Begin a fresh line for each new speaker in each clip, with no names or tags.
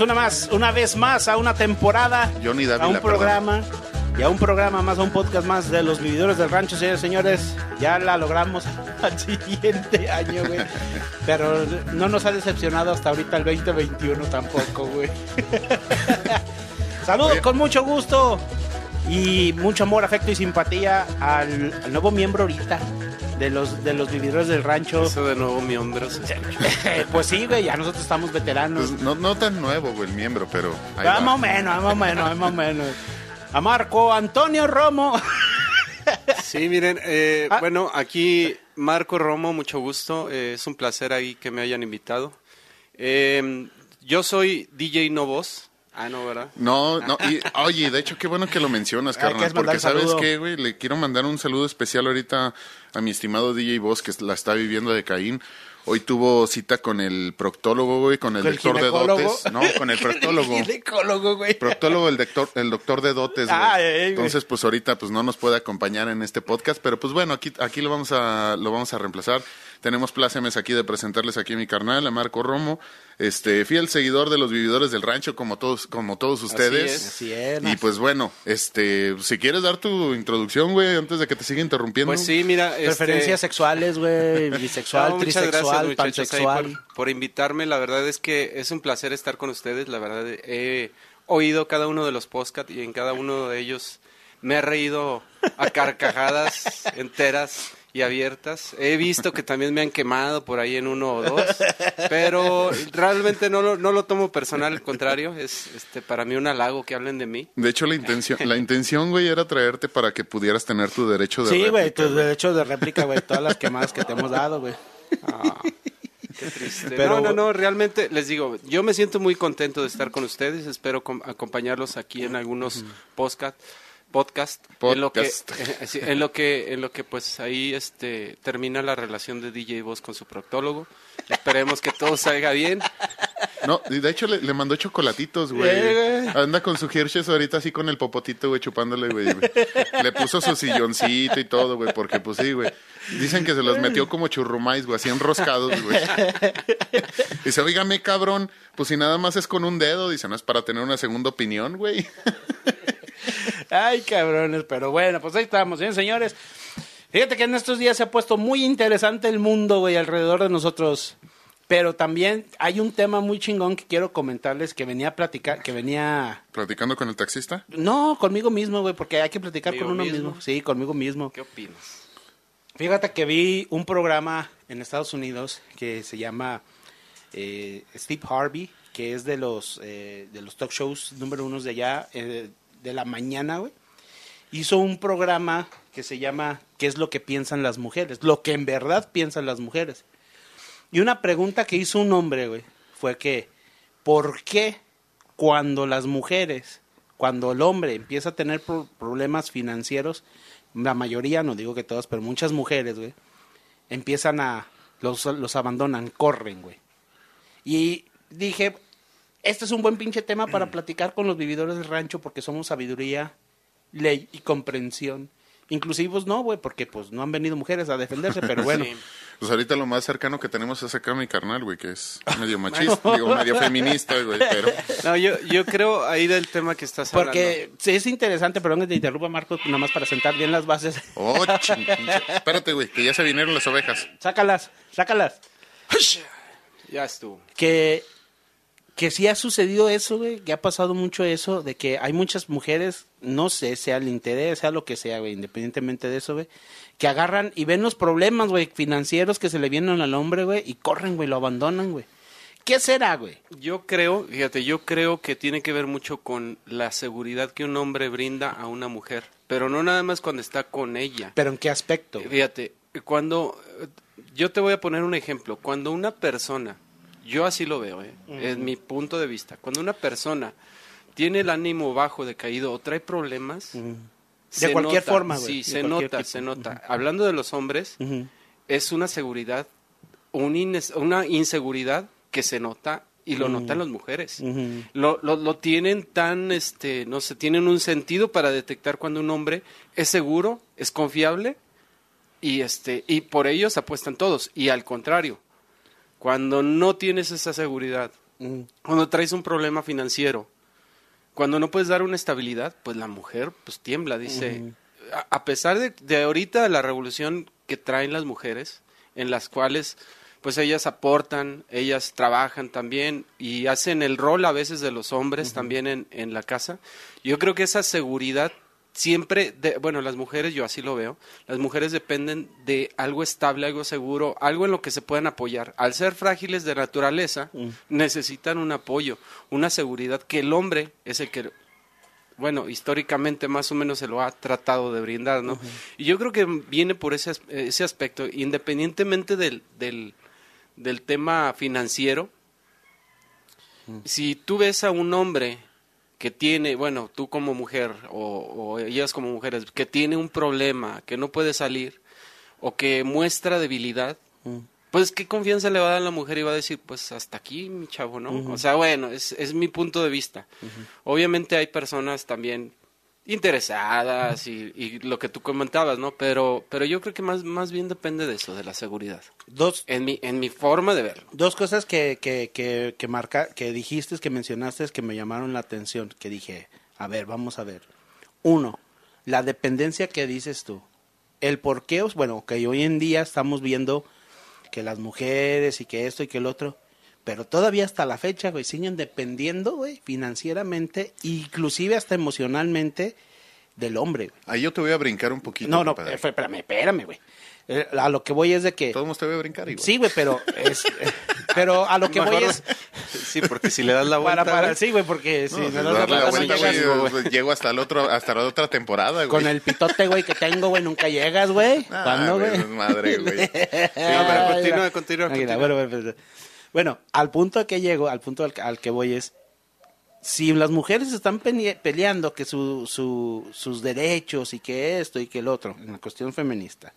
Bienvenidos una más, una vez más a una temporada,
Johnny
a un
perdón.
programa y a un programa más, a un podcast más de los vividores del rancho, señores y señores. Ya la logramos al siguiente año, güey. Pero no nos ha decepcionado hasta ahorita el 2021 tampoco, güey. Saludos
Oye.
con mucho gusto y mucho amor, afecto y simpatía al, al nuevo miembro ahorita de los de los vividores del rancho.
Eso de nuevo miembros. se escucha.
pues sí, güey, ya nosotros estamos veteranos.
Pues no, no tan nuevo, güey, el miembro, pero. ahí
Ah,
va.
más o menos, más o menos, más o menos. A Marco Antonio Romo.
Sí, miren, eh,
Ah.
bueno, aquí Marco Romo, mucho gusto. eh, es un placer ahí que me hayan invitado. Eh, yo soy DJ No Voz. Ah, no, ¿verdad?
No, no, y, oye, de hecho, qué bueno que lo mencionas, carnal,
¿quieres mandar
porque sabes
saludo?
qué, güey, le quiero mandar un saludo especial ahorita a mi estimado DJ Boss, que la está viviendo de Caín. Hoy tuvo cita con el proctólogo, güey, con el
¿Con el
doctor de dotes. No, con el proctólogo.
Ginecólogo, güey.
Proctólogo, el doctor, el doctor de dotes, güey.
Ay, ay, güey.
Entonces, pues ahorita pues no nos puede acompañar en este podcast, pero pues bueno, aquí, aquí lo vamos a, lo vamos a reemplazar. Tenemos plácemes aquí de presentarles aquí a mi carnal, a Marco Romo, este, fiel seguidor de los vividores del rancho, como todos, como todos ustedes.
es.
Así es.
Y pues bueno, este, si quieres dar tu introducción, güey, antes de que te siga interrumpiendo.
Pues sí, mira. este,
Preferencias sexuales, güey. Bisexual,
no,
trisexual,
gracias,
pansexual.
por, por invitarme. La verdad es que es un placer estar con ustedes. La verdad, he oído cada uno de los podcasts y en cada uno de ellos me he reído a carcajadas enteras y abiertas. He visto que también me han quemado por ahí en uno o dos, pero realmente no lo, no lo tomo personal, al contrario, es este para mí un halago que hablen de mí.
De hecho, la intención, la intención, güey, era traerte para que pudieras tener tu derecho de
Sí, güey,
réplica,
tus derechos de réplica, güey. Todas las quemadas que te hemos dado, güey.
Ah, qué triste.
Pero-
no, no, no, realmente les digo, yo me siento muy contento de estar con ustedes, espero com- acompañarlos aquí en algunos podcast podcast, en lo que eh, en lo que en lo que pues ahí este termina la relación de DJ Voz con su proctólogo. Esperemos que todo salga bien.
No, de hecho le, le mandó chocolatitos, güey.
Eh.
Anda con su Hershey's ahorita así con el popotito, güey, chupándole, güey. Le puso su silloncito y todo, güey, porque pues sí, güey. Dicen que se los metió como churrumais, güey, así enroscados, güey. Dice, oígame, cabrón, pues si nada más es con un dedo, dice, no es para tener una segunda opinión, güey.
Ay, cabrones, pero bueno, pues ahí estamos, ¿bien, señores? Fíjate que en estos días se ha puesto muy interesante el mundo, güey, alrededor de nosotros. Pero también hay un tema muy chingón que quiero comentarles que venía a platicar, que venía...
Platicando con el taxista.
No, conmigo mismo, güey, porque hay que platicar con
¿Conmigo
uno mismo.
mismo?
Sí, conmigo mismo.
¿Qué opinas?
Fíjate que vi un programa en Estados Unidos que se llama eh, Steve Harvey, que es de los, eh, de los talk shows número unos de allá, eh, de la mañana, güey. Hizo un programa que se llama ¿Qué es lo que piensan las mujeres? Lo que en verdad piensan las mujeres. Y una pregunta que hizo un hombre, güey, fue que, ¿por qué cuando las mujeres, cuando el hombre empieza a tener pro- problemas financieros, la mayoría, no digo que todas, pero muchas mujeres, güey, empiezan a, los, los abandonan, corren, güey. Y dije, este es un buen pinche tema para platicar con los vividores del rancho porque somos sabiduría, ley y comprensión. Inclusivos no, güey, porque pues no han venido mujeres a defenderse, pero bueno.
Sí.
Pues ahorita lo más cercano que tenemos es acá mi carnal, güey, que es medio machista, digo, medio feminista, güey, pero...
No, yo, yo creo ahí del tema que estás hablando.
Porque sí es interesante, perdón que te interrumpa, Marcos, nada más para sentar bien las bases.
Oh, ching- Espérate, güey, que ya se vinieron las ovejas.
sácalas, sácalas.
Ya estuvo.
que que sí ha sucedido eso, güey, que ha pasado mucho eso, de que hay muchas mujeres, no sé, sea el interés, sea lo que sea, güey, independientemente de eso, güey, que agarran y ven los problemas, güey, financieros que se le vienen al hombre, güey, y corren, güey, lo abandonan, güey. ¿Qué será, güey?
Yo creo, fíjate, yo creo que tiene que ver mucho con la seguridad que un hombre brinda a una mujer, pero no nada más cuando está con ella.
¿Pero en qué aspecto?
Fíjate, cuando yo te voy a poner un ejemplo, cuando una persona, yo así lo veo, ¿eh? es mi punto de vista, cuando una persona tiene el ánimo bajo, decaído o trae problemas, se
cualquier
nota,
forma, güey,
Sí,
de
se nota,
tipo.
se nota. Hablando de los hombres, es una seguridad, un ines- una inseguridad que se nota y lo notan las mujeres. Lo, lo, lo tienen tan, este, no sé, tienen un sentido para detectar cuando un hombre es seguro, es confiable y este, y por ellos apuestan todos. Y al contrario, cuando no tienes esa seguridad
Mm.
Cuando traes un problema financiero, cuando no puedes dar una estabilidad, pues la mujer pues tiembla, dice. a, a pesar de, de ahorita la revolución que traen las mujeres, en las cuales pues ellas aportan, ellas trabajan también y hacen el rol a veces de los hombres también en, en la casa. Yo creo que esa seguridad siempre, de, bueno, las mujeres, yo así lo veo, las mujeres dependen de algo estable, algo seguro, algo en lo que se puedan apoyar. Al ser frágiles de naturaleza, necesitan un apoyo, una seguridad que el hombre es el que bueno, históricamente más o menos se lo ha tratado de brindar, ¿no? Y yo creo que viene por ese, ese aspecto, independientemente del, del, del tema financiero, si tú ves a un hombre que tiene, bueno, tú como mujer o, o ellas como mujeres, que tiene un problema, que no puede salir o que muestra debilidad, pues qué confianza le va a dar a la mujer y va a decir, pues hasta aquí, mi chavo, ¿no? O sea, bueno, es, es mi punto de vista. Obviamente hay personas también interesadas y, y lo que tú comentabas, ¿no? Pero, pero yo creo que más, más bien depende de eso, de la seguridad.
Dos,
En mi, en mi forma de verlo.
dos cosas que, que, que, que marca, que dijiste, que mencionaste, que me llamaron la atención, que dije, a ver, vamos a ver. Uno, la dependencia que dices tú. El por qué, bueno, que hoy en día estamos viendo que las mujeres y que esto y que el otro, pero todavía hasta la fecha, güey, siguen dependiendo, güey, financieramente, inclusive hasta emocionalmente del hombre, güey.
Ahí yo te voy a brincar un poquito.
No, no,
compadre.
eh, espérame, espérame, güey. Eh, A lo que voy es de que...
Todos te voy a brincar igual.
Sí, güey, pero es, pero a lo que voy es
Sí, porque si le das la vuelta,
para, sí, güey, porque si
No, pues,
das
darle la
la
vuelta, güey, pues, llego hasta el otro, hasta la otra temporada, güey.
con el pitote, güey, que tengo, güey, nunca llegas, güey.
Ah,
¿Cuándo,
güey,
güey?
es madre, güey.
Sí, pero continúa, continúa, continúa.
Bueno, bueno, bueno. Bueno, al punto que llego, al punto al, que voy es, si las mujeres están pele- peleando que su, su, sus derechos y que esto y que el otro, en la cuestión feminista,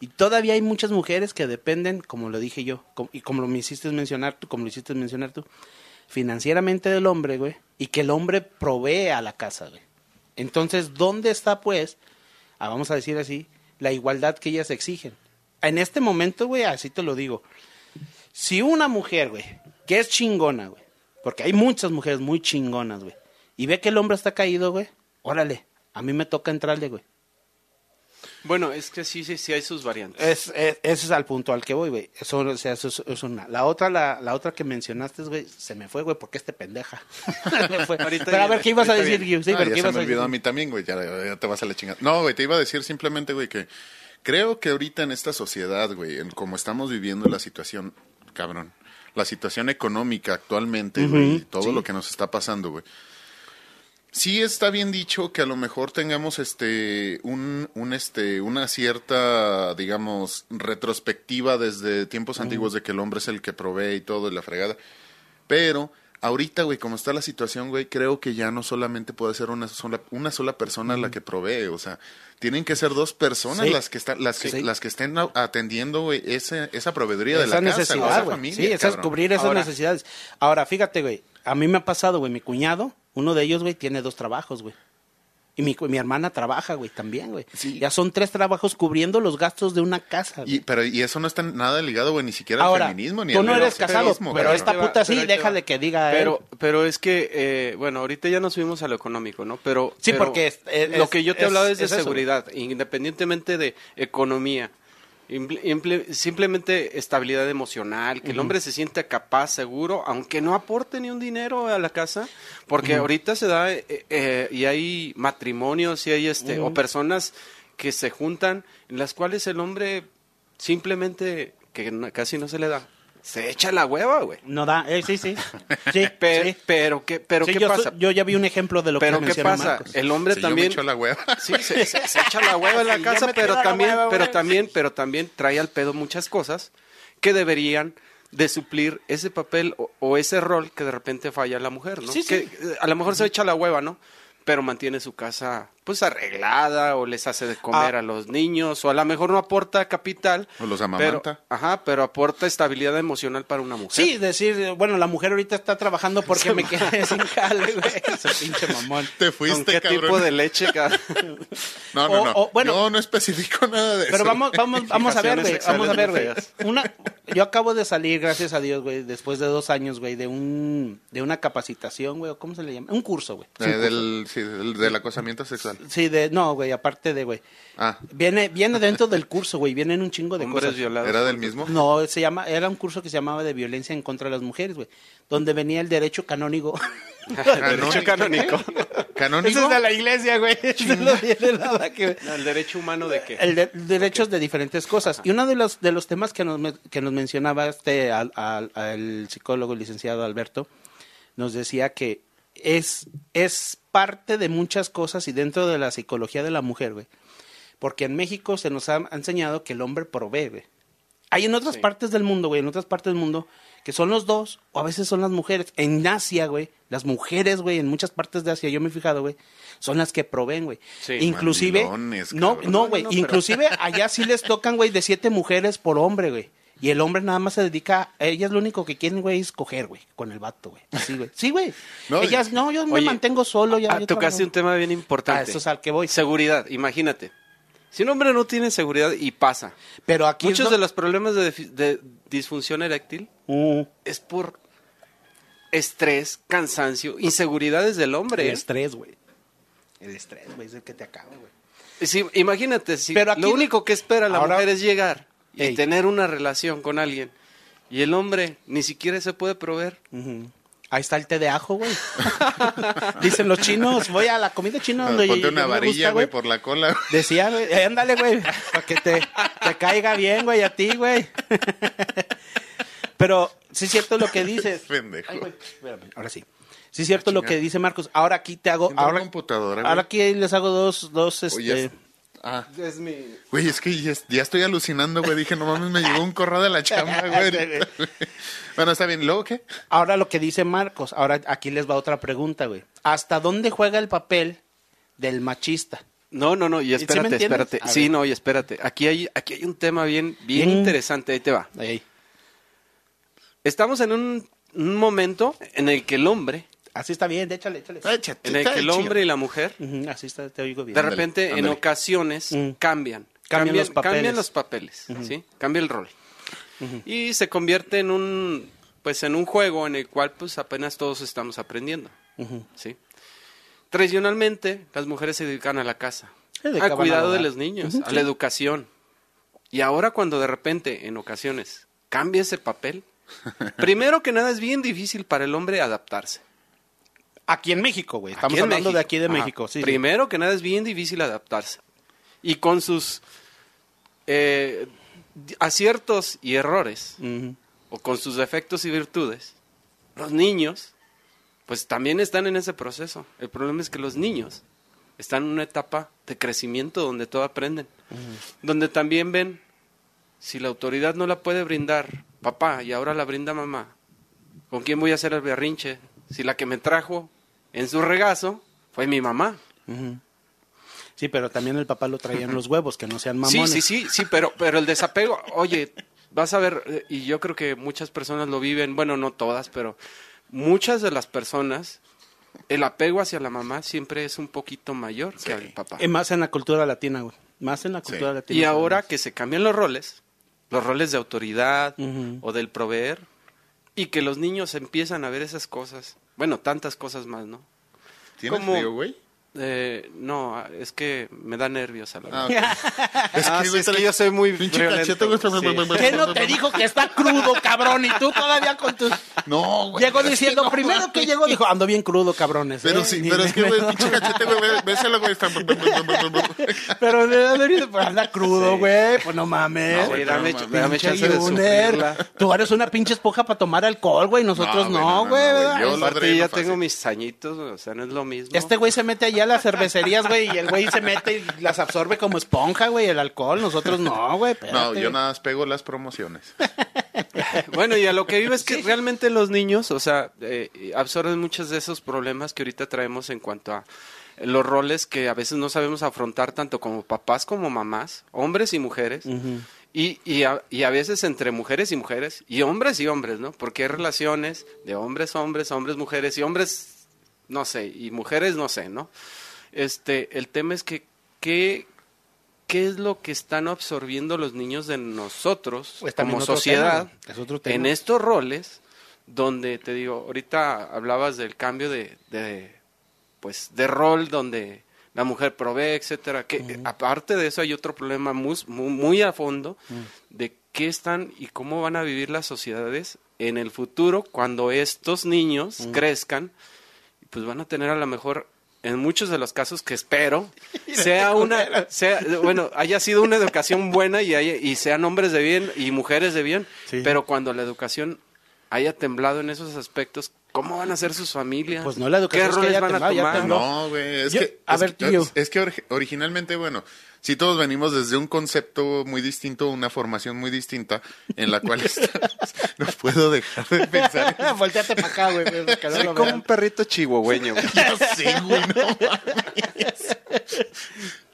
y todavía hay muchas mujeres que dependen, como lo dije yo, y como lo me hiciste mencionar tú, como lo mencionar tú, financieramente del hombre, güey, y que el hombre provee a la casa, güey. Entonces, ¿dónde está, pues, ah, vamos a decir así, la igualdad que ellas exigen? En este momento, güey, así te lo digo, si una mujer, güey, que es chingona, güey, porque hay muchas mujeres muy chingonas, güey, y ve que el hombre está caído, güey, órale, a mí me toca entrarle, güey.
Bueno, es que sí, sí, sí hay sus variantes.
Es, es- ese es al punto al que voy, güey. Eso, o sea, eso es, es una. La otra, la, la otra que mencionaste, güey, se me fue, güey, porque este pendeja. Me fue.
Ahorita
Pero a ver, ¿qué ibas a decir,
viene.
Gui? Sí,
Ah,
pero
ya
¿qué
se
ibas
me olvidó a
decir?
mí también, güey. Ya, ya te vas a la chingada. No, güey, te iba a decir simplemente, güey, que creo que ahorita en esta sociedad, güey, en como estamos viviendo la situación, cabrón, la situación económica actualmente, güey, y todo lo que nos está pasando, güey. Sí está bien dicho que a lo mejor tengamos este un, un este una cierta digamos retrospectiva desde tiempos antiguos de que el hombre es el que provee y todo y la fregada. Pero ahorita, güey, como está la situación, güey, creo que ya no solamente puede ser una sola una sola persona la que provee, o sea, tienen que ser dos personas
Sí.
las que están las que
Sí.
las que estén atendiendo, güey, esa esa proveeduría de la casa,
necesidad,
esa
güey.
familia,
Sí, esa es
cabrón.
cubrir esas
Ahora-
necesidades. Ahora, fíjate, güey, a mí me ha pasado, güey, mi cuñado, uno de ellos, güey, tiene dos trabajos, güey. Y mi, mi hermana trabaja, güey, también, güey.
Sí.
Ya son tres trabajos cubriendo los gastos de una casa, güey.
Y, pero y eso no está nada ligado, güey, ni siquiera
Ahora,
al feminismo ni
tú
al
no eres casado, pero esta puta sí, déjale
va.
que diga él.
Pero, pero es que, eh, bueno, ahorita ya nos subimos a lo económico, ¿no? Pero
Sí,
pero
porque es- es-
lo que yo te
es-
hablaba es de
es eso.
seguridad, independientemente de economía, Imple- imple- simplemente estabilidad emocional, que el hombre se sienta capaz, seguro, aunque no aporte ni un dinero a la casa, porque ahorita se da eh, eh, y hay matrimonios y hay este o personas que se juntan en las cuales el hombre simplemente que no- casi no se le da, se echa la hueva, güey.
No da, eh, sí, sí. Sí,
Pero,
sí.
pero qué, pero
Sí,
qué
yo,
pasa.
yo ya vi un ejemplo de lo
pero
que
qué pasa.
Marcos.
El hombre
Si yo me
también.
echo la hueva.
Sí, se, se- se echa la hueva en la
Sí,
casa, pero también,
hueva,
pero también, pero también trae al pedo muchas cosas que deberían de suplir ese papel o, o ese rol que de repente falla la mujer, ¿no?
Sí, sí.
Que eh, a lo mejor se echa la hueva, ¿no? Pero mantiene su casa pues arreglada o les hace de comer
Ah.
a los niños o a lo mejor no aporta capital.
O los
pero,
amamanta.
ajá, pero aporta estabilidad emocional para una mujer.
Sí, decir, bueno, la mujer ahorita está trabajando porque me quedé sin jale, güey. Ese pinche mamón.
Te
¿Con
fuiste,
qué
cabrón.
tipo de leche? cabrón?
No, no,
O-
no.
o, bueno-
Yo no especifico nada de eso.
Pero vamos, vamos, vamos a ver, güey. Vamos a ver, güey. Una, yo acabo de salir, gracias a Dios, güey, después de dos años, güey, de un, de una capacitación, güey, o ¿cómo se le llama? Un curso, güey.
Eh, del, sí, del, del acosamiento sexual.
Sí, de, no, güey, aparte de, güey.
Ah,
Viene, viene dentro del curso, güey, vienen un chingo de
Hombres
cosas.
violados.
¿era del mismo?
No, se llama, era un curso que se llamaba de violencia en contra de las mujeres, güey, donde venía el derecho canónico.
Derecho canónico.
¿Canónico?
Eso es de la iglesia, güey. Eso no tiene nada que ver.
No, ¿El derecho humano de qué?
El de- derechos de diferentes cosas. Y uno de los, de los temas que nos, me- que nos mencionaba este al, al- al psicólogo licenciado Alberto, nos decía que es, es parte de muchas cosas y dentro de la psicología de la mujer, güey. Porque en México se nos ha enseñado que el hombre provee, güey. Hay en otras
Sí.
partes del mundo, güey, en otras partes del mundo, que son los dos, o a veces son las mujeres. En Asia, güey, las mujeres, güey, en muchas partes de Asia, yo me he fijado, güey, son las que proveen, güey.
Sí.
Inclusive, no, no, güey,
No, no, pero-
inclusive allá sí les tocan, güey, de siete mujeres por hombre, güey. Y el hombre nada más se dedica, ellas lo único que quieren, güey, es coger, güey, con el vato, güey. Así, güey. Sí, güey.
No,
ellas, no, yo me mantengo solo, ya.
Ah, tocaste un tema bien importante.
Ah, eso es al que voy.
Seguridad, imagínate. Si un hombre no tiene seguridad y pasa,
Pero aquí
muchos de los problemas de, disfunción eréctil
Mm,
es por estrés, cansancio, inseguridades del hombre.
el
¿eh?
estrés, güey. El estrés, güey, es el que te acaba, güey.
Sí, imagínate, si
Pero aquí-
lo único que espera la
Ahora-
mujer es llegar y
Ey.
tener una relación con alguien y el hombre ni siquiera se puede proveer.
Ahí está el té de ajo, güey. Dicen los chinos, voy a la comida china donde
Ah, Ponte una varilla,
gusta,
güey, por la cola.
Decía, güey, eh, ándale, güey, para que te, te caiga bien, güey, a ti, güey. Pero sí es cierto lo que dices.
Pendejo.
Ay, güey, espérame, ahora sí. Sí es cierto lo que dice Marcos. Ahora aquí te hago, ahora,
computadora,
ahora aquí les hago dos, dos,
Oye,
este,
es- Ah,
Es mi...
güey, es que ya, ya estoy alucinando, güey. Dije, no mames, me llegó un correo de la chamba, güey. bueno, está bien. ¿Luego qué?
ahora lo que dice Marcos. Ahora aquí les va otra pregunta, güey. ¿Hasta dónde juega el papel del machista?
No, no, no, y
¿Sí
espérate,
entiendes?
espérate. Sí, no, y espérate. Aquí hay, aquí hay un tema bien, bien
Mm.
interesante, ahí te va.
Ahí.
Estamos en un, un momento en el que el hombre,
Así está bien, échale, échale.
Échate,
en el que el hombre y la mujer,
así está, te oigo bien.
de repente, en ocasiones, cambian.
Cambian los papeles.
Cambian los papeles, ¿sí? Cambia el rol. Y se convierte en un, pues, en un juego en el cual, pues, apenas todos estamos aprendiendo. ¿sí? Tradicionalmente, las mujeres se dedican a la casa, al cuidado de los niños, a
sí.
la educación. Y ahora cuando de repente, en ocasiones, cambia ese papel, primero que nada es bien difícil para el hombre adaptarse.
Aquí en México, güey. Estamos hablando de aquí de
Ajá.
México. Sí.
Primero que nada es bien difícil adaptarse. Y con sus eh, aciertos y errores, o con sus defectos y virtudes, los niños, pues también están en ese proceso. El problema es que los niños están en una etapa de crecimiento donde todo aprenden, donde también ven si la autoridad no la puede brindar papá y ahora la brinda mamá, ¿con quién voy a hacer el berrinche? Si la que me trajo en su regazo fue mi mamá.
Sí, pero también el papá lo traía en los huevos, que no sean
Sí,
mamones.
sí, sí, sí, pero, pero el desapego, oye, vas a ver, eh, y yo creo que muchas personas lo viven, bueno, no todas, pero muchas de las personas, el apego hacia la mamá siempre es un poquito mayor que al papá.
Y más en la cultura latina, güey. Más en la cultura
Sí.
latina.
Y ahora que se cambian los roles, los roles de autoridad o del proveer, y que los niños empiezan a ver esas cosas, bueno, tantas cosas más, ¿no?
¿Tienes
¿Cómo?
frío, güey?
Eh, no, es que me da nervios a la
Ah. Es
Ah, sí, es que yo soy muy
Pinche
violento.
cachete, güey.
Sí.
¿Qué no te dijo que está crudo, cabrón? Y tú todavía con tu...
No, güey.
Llegó
que
diciendo,
no,
primero que llegó, dijo, ando bien crudo, cabrones.
Pero
¿eh?
sí, pero es que, güey, pinche cachete, güey, bésalo, güey. está-
Pero de pues anda crudo,
Sí.
güey. Pues no mames.
No,
dame, dame chance de
Junior.
sufrirla.
Tú eres una pinche esponja para tomar alcohol, güey. Nosotros
No, güey. Yo
ya tengo mis añitos, o sea, no es lo mismo.
Este güey se mete allá a las cervecerías, güey, y el güey se mete y las absorbe como esponja, güey, el alcohol. Nosotros no, güey.
No, yo nada más pego las promociones.
Bueno, y a lo que vivo es que realmente los niños, o sea, eh, absorben muchos de esos problemas que ahorita traemos en cuanto a los roles que a veces no sabemos afrontar tanto como papás como mamás, hombres y mujeres. Y, y, a, y a veces entre mujeres y mujeres, y hombres y hombres, ¿no? Porque hay relaciones de hombres, hombres, hombres, mujeres, y hombres, no sé, y mujeres, no sé, ¿no? Este, el tema es que, ¿qué, qué es lo que están absorbiendo los niños de nosotros
Pues
como sociedad
tema, es
en estos roles donde te digo ahorita hablabas del cambio de, de pues de rol donde la mujer provee etcétera que aparte de eso hay otro problema muy, muy, muy a fondo de qué están y cómo van a vivir las sociedades en el futuro cuando estos niños crezcan pues van a tener a lo mejor en muchos de los casos que espero sea una sea bueno haya sido una educación buena y haya- y sean hombres de bien y mujeres de bien
Sí.
pero cuando la educación haya temblado en esos aspectos cómo van a ser sus familias
Pues no, la educación
qué
es que
roles
haya
van a
temblado,
tomar.
No, güey, es
Yo-
que,
a
es,
ver,
que-
tío.
es- es que ori- originalmente, bueno, si todos venimos desde un concepto muy distinto, una formación muy distinta, en la cual estamos- no puedo dejar de pensar. en-
Volteate para acá, güey.
Soy como
vean.
un perrito chihuahueño güey.
Ya sé, güey, no mames.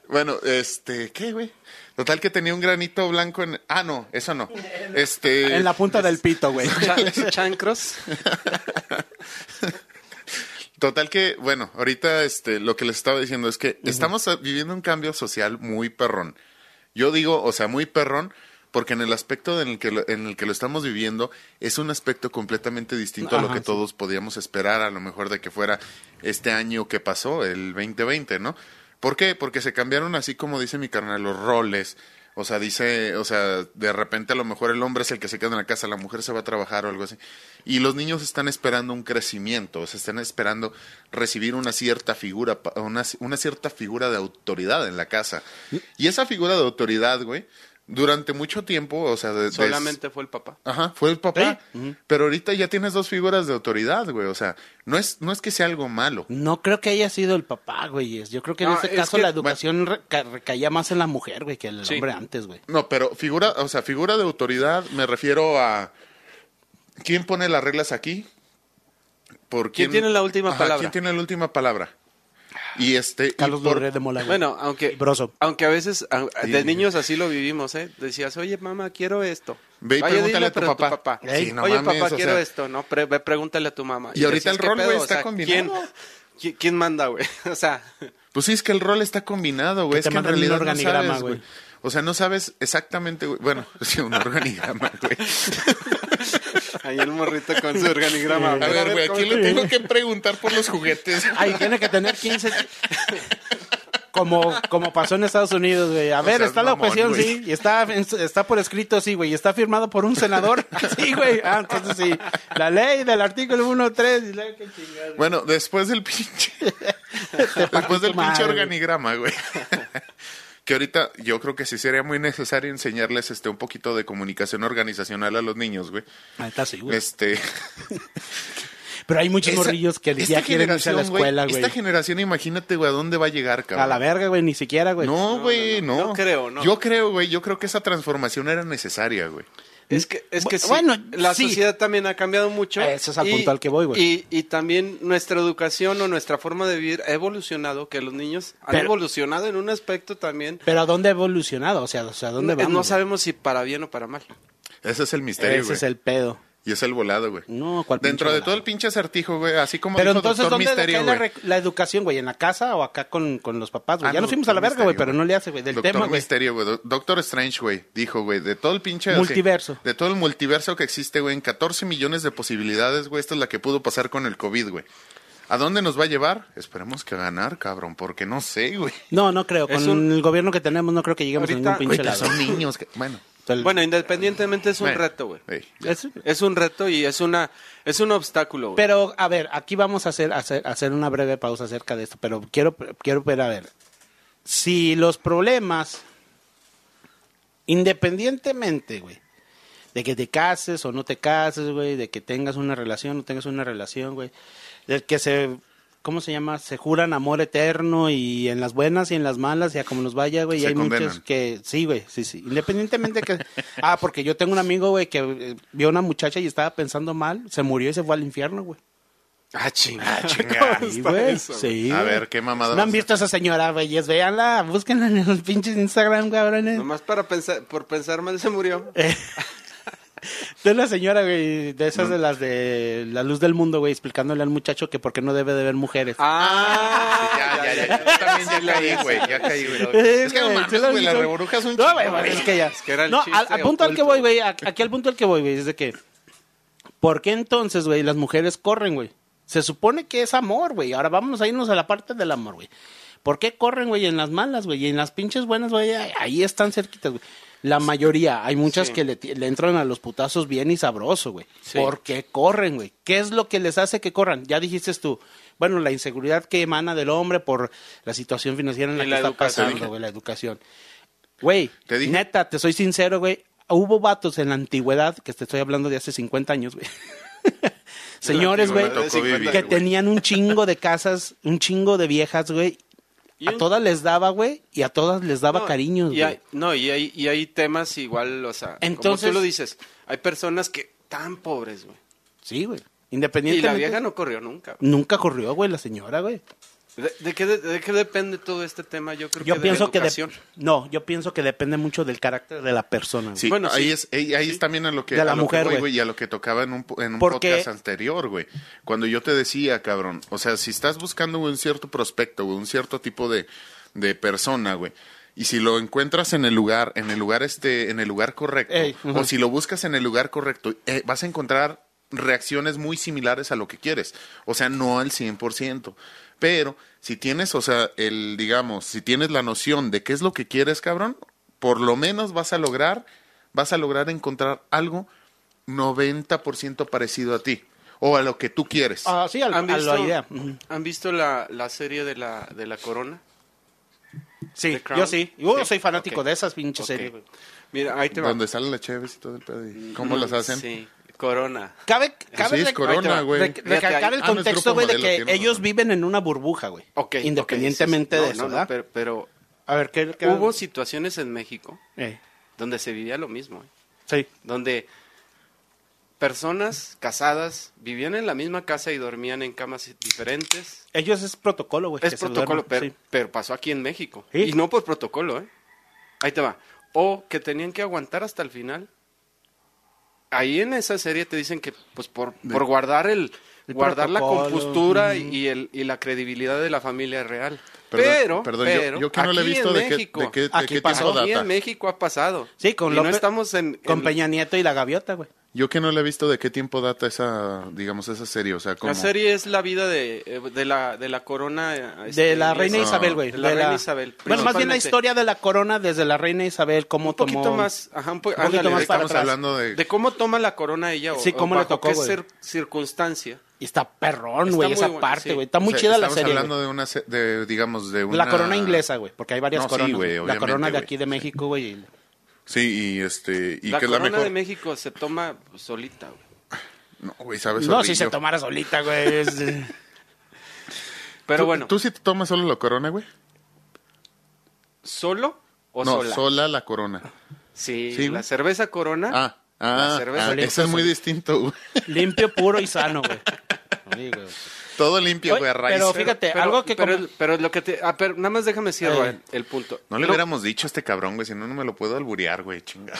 Bueno, este, ¿qué, güey? Total que tenía un granito blanco en... Ah, no, eso no. Este...
En la punta del pito, güey.
Cha- chancros
Total que, bueno, ahorita este, lo que les estaba diciendo es que estamos viviendo un cambio social muy perrón. Yo digo, o sea, muy perrón, porque en el aspecto en el que lo, en el que lo estamos viviendo es un aspecto completamente distinto a lo que
sí.
todos podíamos esperar, a lo mejor de que fuera este año que pasó, el 2020, ¿no? ¿Por qué? Porque se cambiaron así como dice mi carnal, los roles. O sea, dice, o sea, de repente a lo mejor el hombre es el que se queda en la casa, la mujer se va a trabajar o algo así. Y los niños están esperando un crecimiento, o sea, están esperando recibir una cierta figura, una, una cierta figura de autoridad en la casa. Y esa figura de autoridad, güey, durante mucho tiempo, o sea, de- de-
solamente fue el papá
Ajá, fue el papá.
Sí.
Pero ahorita ya tienes dos figuras de autoridad, güey. O sea, no es, no es que sea algo malo.
No creo que haya sido el papá, güey. Yo creo que en
No,
este
es
caso
que-
la educación reca- recaía más en la mujer, güey, que el
Sí.
hombre antes, güey.
No, pero figura, o sea, figura de autoridad me refiero a quién pone las reglas aquí. Por
¿Quién tiene la última
Ajá,
palabra?
¿Quién tiene la última palabra? Y este y
Carlos
por-
Loret de Mola.
Bueno, aunque,
Broso.
aunque a veces a-
Sí.
de niños así lo vivimos, ¿eh? Decías, oye, mamá, quiero esto.
Ve y
Vaya,
pregúntale
dile,
a tu
pero
papá. Sí, no
oye,
mames,
papá,
o
quiero
sea-
esto, ¿no? Pre- ve, pregúntale a tu mamá.
Y ahorita
decías,
el
¿qué
rol, güey,
O
está
sea,
combinado.
¿quién, qui- quién manda, güey? O sea,
Pues sí, es que el rol está combinado, güey. Es que en realidad no
organigrama,
sabes,
güey.
güey. O sea, no sabes exactamente, güey. Bueno, sí, un organigrama, güey.
ahí el morrito con su organigrama.
A ver, güey, aquí le tengo que preguntar por los juguetes.
Ay, tiene que tener 15. Como, como pasó en Estados Unidos, güey. A ver, está la
mamón,
objeción,
güey.
sí. Y está, está por escrito, sí, güey. Y está firmado por un senador. Sí, güey. Ah, entonces sí. La ley del artículo 1.3. y la- qué chingada.
Bueno, después del pinche. después del pinche organigrama, güey. Que ahorita yo creo que sí sería muy necesario enseñarles este un poquito de comunicación organizacional a los niños, güey.
Ah, está sí, güey.
Este.
Pero hay muchos
esa-
morrillos que ya quieren irse a la
güey,
escuela, güey.
Esta generación, imagínate, güey, a dónde va a llegar, cabrón.
A la verga, güey. Ni siquiera, güey.
No, güey, no,
no, no creo, no.
Yo creo, güey, yo creo que esa transformación era necesaria, güey.
Es que, es que sí,
Bueno,
la
sí.
sociedad también ha cambiado mucho.
Ese es al punto al que voy, güey.
Y, y también nuestra educación o nuestra forma de vivir ha evolucionado, que los niños han
Pero-
evolucionado en un aspecto también.
Pero ¿a dónde ha evolucionado? O sea, o sea ¿a dónde
no,
vamos?
no sabemos si para bien o para mal.
Ese es el misterio,
Ese
güey.
es el pedo.
Y es el volado, güey.
No, ¿cuál
Dentro de
volado?
todo el pinche acertijo, güey, así como
Pero
dijo
entonces,
Doctor
¿dónde
Misterio,
la,
güey.
re- la educación, güey? ¿En la casa o acá con, con los papás, güey?
Ah,
ya
no,
nos fuimos a la
Doctor
verga, güey, pero no le hace, güey. Del
Doctor
tema, güey.
Misterio, güey. Do- Doctor Strange, güey, dijo, güey, de todo el pinche... así,
Multiverso.
de todo el multiverso que existe, güey, en 14 millones de posibilidades, güey, esta es la que pudo pasar con el COVID, güey. ¿A dónde nos va a llevar? Esperemos que a ganar, cabrón, porque no sé, güey.
No, no creo. Con
un-
el gobierno que tenemos no creo que lleguemos
Ahorita-
a ningún pinche lado.
son niños, que- bueno.
Bueno, independientemente es un
bueno,
reto, güey.
es-
Es un reto y es una es un obstáculo, güey.
pero, a ver, aquí vamos a hacer, hacer, hacer una breve pausa acerca de esto, pero quiero, quiero ver, a ver, si los problemas, independientemente, güey, de que te cases o no te cases, güey, de que tengas una relación o no tengas una relación, güey, del que se ¿cómo se llama? Se juran amor eterno y en las buenas y en las malas, ya como nos vaya, güey. Y hay muchos que, sí, güey, sí, sí. Independientemente que, ah, porque yo tengo un amigo, güey, que eh, vio a una muchacha y estaba pensando mal, se murió y se fue al infierno, güey.
Ah, chingada.
chinga.
Sí, güey, sí.
A ver, qué mamada.
¿No han
a-
visto a esa señora, güeyes? Véanla, búsquenla en los pinches Instagram, cabrones.
Nomás para pensar, por pensar mal se murió.
De una señora, güey, de esas de las de la luz del mundo, güey, explicándole al muchacho que por qué no debe de ver mujeres.
Ah,
Ya, ya, ya. Yo también ya caí, güey. Ya caí, güey. Es que no mames,
¿sí
güey. La reburruja es un
No, güey, es que ya.
que era el
no,
chiste
al, al punto al que voy, güey, aquí al punto al que voy, güey, es de que, ¿por qué entonces, güey, las mujeres corren, güey? Se supone que es amor, güey. Ahora vámonos a irnos a la parte del amor, güey. ¿Por qué corren, güey, en las malas, güey? Y en las pinches buenas, güey, ahí- ahí están cerquitas, güey. La mayoría, hay muchas
Sí.
que le, entran a los putazos bien y sabroso, güey.
Sí.
¿Por qué corren, güey? ¿Qué es lo que les hace que corran? Ya dijiste tú, bueno, la inseguridad que emana del hombre por la situación financiera en la que
la
está pasando, güey, la educación. Güey, neta, te soy sincero, güey. Hubo vatos en la antigüedad, que te estoy hablando de hace 50 años, güey. Señores, güey, que tenían un chingo de casas, un chingo de viejas, güey.
Y
A
un-
todas les daba, güey, y a todas les daba
No,
cariños,
y hay, no, y hay, y hay temas igual, o sea,
Entonces-
como tú lo dices, hay personas que tan pobres, güey.
Sí, güey.
Y
Independientemente.
la vieja no corrió nunca. güey.
Nunca corrió, güey, la señora, güey.
¿De, de qué, de, de qué depende todo este tema? Yo creo
Yo
que
pienso
de
que
la
no, yo pienso que depende mucho del carácter de la persona.
Sí,
Bueno,
ahí
sí.
es ahí, ahí es también a lo que,
De la
a lo que
mujer,
voy,
güey.
güey, y a lo que tocaba en un, en un
Porque-
podcast anterior, güey. Cuando yo te decía, cabrón, o sea, si estás buscando güey, un cierto prospecto, güey, un cierto tipo de, de persona, güey, y si lo encuentras en el lugar, en el lugar este, en el lugar correcto,
Ey,
o si lo buscas en el lugar correcto, eh, vas a encontrar reacciones muy similares a lo que quieres. O sea, no al 100%. Pero si tienes, o sea, el, digamos, si tienes la noción de qué es lo que quieres, cabrón, por lo menos vas a lograr, vas a lograr encontrar algo 90% parecido a ti o a lo que tú quieres.
Ah, sí, al-
¿Han
a
visto,
la idea.
¿han visto la, la serie de la, de la corona?
Sí, yo sí. Yo
Sí,
soy fanático de esas pinches series.
Mira, ahí te va.
donde sale la Cheves y todo el pedo. y ¿Cómo las hacen?
Sí, corona.
Cabe, cabe
sí, es
rec-
Corona,
rec- recalcar el
Ah,
contexto, güey, de que ellos
razón.
viven en una burbuja, güey. Independientemente
sí, sí.
de eso,
no,
¿verdad?
pero, pero
A ver, ¿qué? qué-
hubo situaciones en México
Eh,
donde se vivía lo mismo. ¿eh?
sí.
donde personas casadas vivían en la misma casa y dormían en camas diferentes.
Ellos es protocolo, güey.
Es
que
protocolo, pero,
sí.
pero pasó aquí en México.
¿Sí?
Y no por protocolo, ¿eh? Ahí te va. O que tenían que aguantar hasta el final. Ahí en esa serie te dicen que, pues, por, por guardar el,
El
guardar la compostura y- el, y la credibilidad de la familia real.
Perdón,
pero,
perdón, yo-
pero,
yo que no lo he visto
en
de qué-
México,
de qué- de
Aquí
qué
pasó.
tiempo
aquí
data.
en México ha pasado.
Sí, con
y no
López-
estamos en,
Con
en-
Peña Nieto y la gaviota, güey.
Yo que no le he visto de qué tiempo data esa, digamos, esa serie, o sea, como...
La serie es la vida de, eh, de, la, de la corona. eh,
De
este,
la reina. Isabel, güey.
De la
de
reina Isabel.
Bueno, más bien la historia de la corona desde la reina Isabel, cómo
Un poquito
tomó...
más, ajá, un, po-
un poquito
ándale,
más
de,
para
Estamos
atrás.
hablando de...
de cómo toma la corona ella o,
Sí, cómo
o
le tocó,
qué cir- circunstancia.
Y está perrón, güey, esa
bueno,
parte,
sí.
güey. Está muy
o sea,
chida la
estamos
serie, güey.
hablando de una, de, digamos, de una...
La corona inglesa, güey, porque hay varias
No, sí,
coronas.
güey,
güey. la corona de aquí de México, güey. y-
Sí, y este... Y
la
que es la
corona
mejor...
de México se toma solita, güey.
No, güey, sabes
No, si se tomara solita, güey.
Pero
¿Tú-
bueno,
¿Tú sí te tomas solo la corona, güey?
¿solo o
no,
sola?
sola la corona.
Sí,
Sí,
la
güey.
cerveza corona.
Ah,
La
ah,
cerveza
ah, eso es muy distinto, güey.
limpio, puro y sano, güey. Sí, güey.
Todo limpio,
Oye,
güey, a raíz.
pero fíjate, algo que
pero,
como-
pero lo que te ah, pero nada más déjame cierro
Eh.
el, el punto.
No le hubiéramos dicho a este cabrón, güey, si no, no me lo puedo alburear, güey, chinga.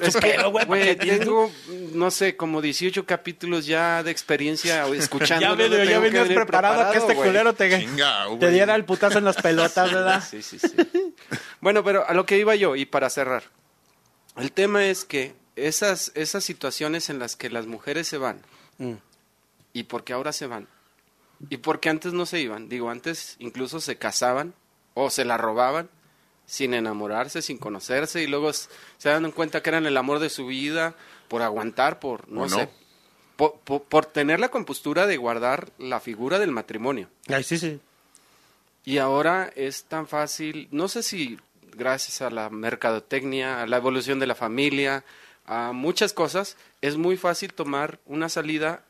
Es que,
güey,
güey,
¿para qué tienes-
tengo, no sé, como 18 capítulos ya de experiencia escuchando.
Ya, veo, ya venías preparado, a que este culero te,
Chinga,
te diera el putazo en las pelotas, ¿verdad?
Sí, sí, sí. bueno, pero a lo que iba yo, y para cerrar. El tema es que esas, esas situaciones en las que las mujeres se van,
Mm.
y porque ahora se van, y porque antes no se iban, digo, antes incluso se casaban o se la robaban sin enamorarse, sin conocerse, y luego se dan cuenta que eran el amor de su vida por aguantar, por, no,
¿O no?
sé, por, por- por tener la compostura de guardar la figura del matrimonio.
Ay, sí, sí.
Y ahora es tan fácil, no sé si gracias a la mercadotecnia, a la evolución de la familia, a muchas cosas, es muy fácil tomar una salida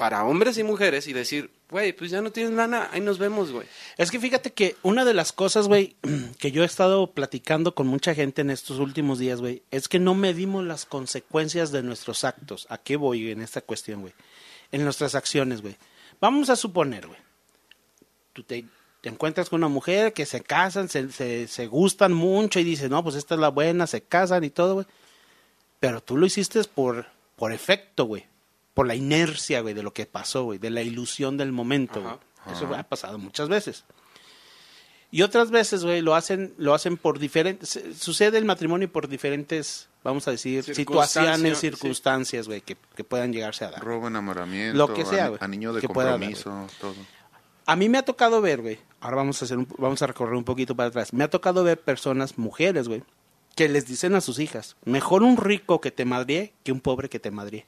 para hombres y mujeres y decir, güey, pues ya no tienes lana, ahí nos vemos, güey.
Es que fíjate que una de las cosas, güey, que yo he estado platicando con mucha gente en estos últimos días, güey, es que no medimos las consecuencias de nuestros actos. ¿A qué voy en esta cuestión, güey? En nuestras acciones, güey. Vamos a suponer, güey. Tú te, encuentras con una mujer que se casan, se, se, se gustan mucho y dices, no, pues esta es la buena, se casan y todo, güey. Pero tú lo hiciste por, por efecto, güey. Por la inercia, güey, de lo que pasó, güey. De la ilusión del momento, güey. Eso ha pasado muchas veces. Y otras veces, güey, lo hacen, lo hacen por diferentes... Sucede el matrimonio por diferentes, vamos a decir, situaciones, circunstancias, güey, que, que puedan llegarse a dar.
Robo, enamoramiento,
Lo que sea,
a-
güey,
anillo de
que pueda dar,
compromiso, todo.
A mí me ha tocado ver, güey. Ahora vamos a hacer un- vamos a recorrer un poquito para atrás. Me ha tocado ver personas, mujeres, güey, que les dicen a sus hijas, mejor un rico que te madrie que un pobre que te madrie.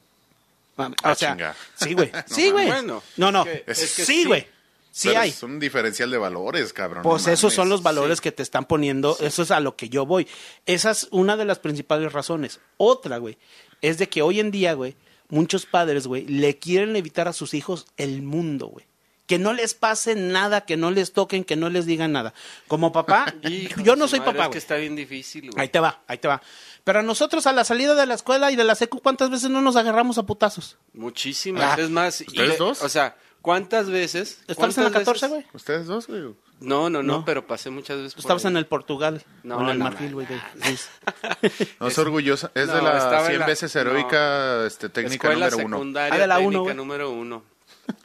O
Ah,
sea,
chinga.
sí, güey. Sí, güey.
Bueno,
no, no.
es que-
es que
sí, güey. Sí hay.
Es un diferencial de valores, cabrón.
Pues
no
esos son los valores
Sí.
que te están poniendo, eso es a lo que yo voy. Esa es una de las principales razones. Otra, güey, es de que hoy en día, güey, muchos padres, güey, le quieren evitar a sus hijos el mundo, güey. Que no les pase nada, que no les toquen, que no les digan nada. Como papá,
Hijo
yo no soy
madre,
papá,
Es que está bien difícil, güey.
Ahí te va, ahí te va. Pero a nosotros a la salida de la escuela y de la secu, ¿cuántas veces no nos agarramos a putazos?
Muchísimas.
Ah,
es más, y
¿ustedes
le-
dos?
O sea, ¿cuántas veces?
¿Estabas en la
cuántas
14,
veces-
güey?
¿Ustedes dos, güey?
No, no, no,
No.
pero pasé muchas veces. Por
estabas
ahí.
en el Portugal,
No,
en el
no,
Marfil, güey.
No es orgullosa. Es
No,
de la
estaba en
100
la-
veces heroica este, técnica número uno.
secundaria
Ah, de la
técnica
uno,
número uno.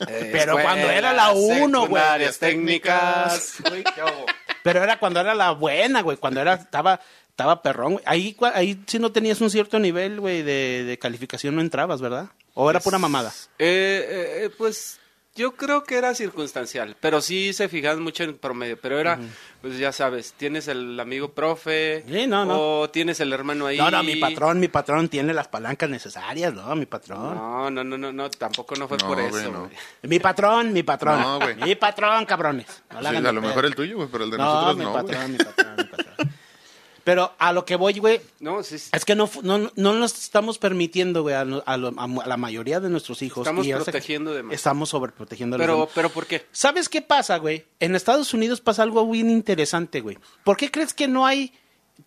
Eh,
Pero cuando era la uno, güey, técnicas.
Güey, ¿qué hago?
Pero era cuando era la buena, güey, cuando era estaba estaba perrón, güey. Ahí ahí si no tenías un cierto nivel, güey, de, de calificación no entrabas, ¿verdad? O era pura mamada.
Eh, eh, eh, pues yo creo que era circunstancial, pero sí se fijaban mucho en promedio, pero era, pues ya sabes, tienes el amigo profe,
Sí, no, no.
o tienes el hermano ahí.
No, no, mi patrón, mi patrón tiene las palancas necesarias, no, mi patrón.
No, no, no, no, no, tampoco no fue
No,
por eso. güey.
Mi patrón, mi patrón.
No, güey.
Mi patrón, cabrones.
Sí, a lo
pedo.
mejor el tuyo, güey, pero el de
No,
nosotros
mi
no,
patrón, mi patrón, mi patrón. Pero a lo que voy, güey,
No, sí, sí.
es que no, no, no nos estamos permitiendo, güey, a, la mayoría de nuestros hijos.
Estamos protegiendo de más.
Estamos sobreprotegiendo a los
pero, pero ¿por qué?
¿Sabes qué pasa, güey? En Estados Unidos pasa algo bien interesante, güey. ¿Por qué crees que no hay,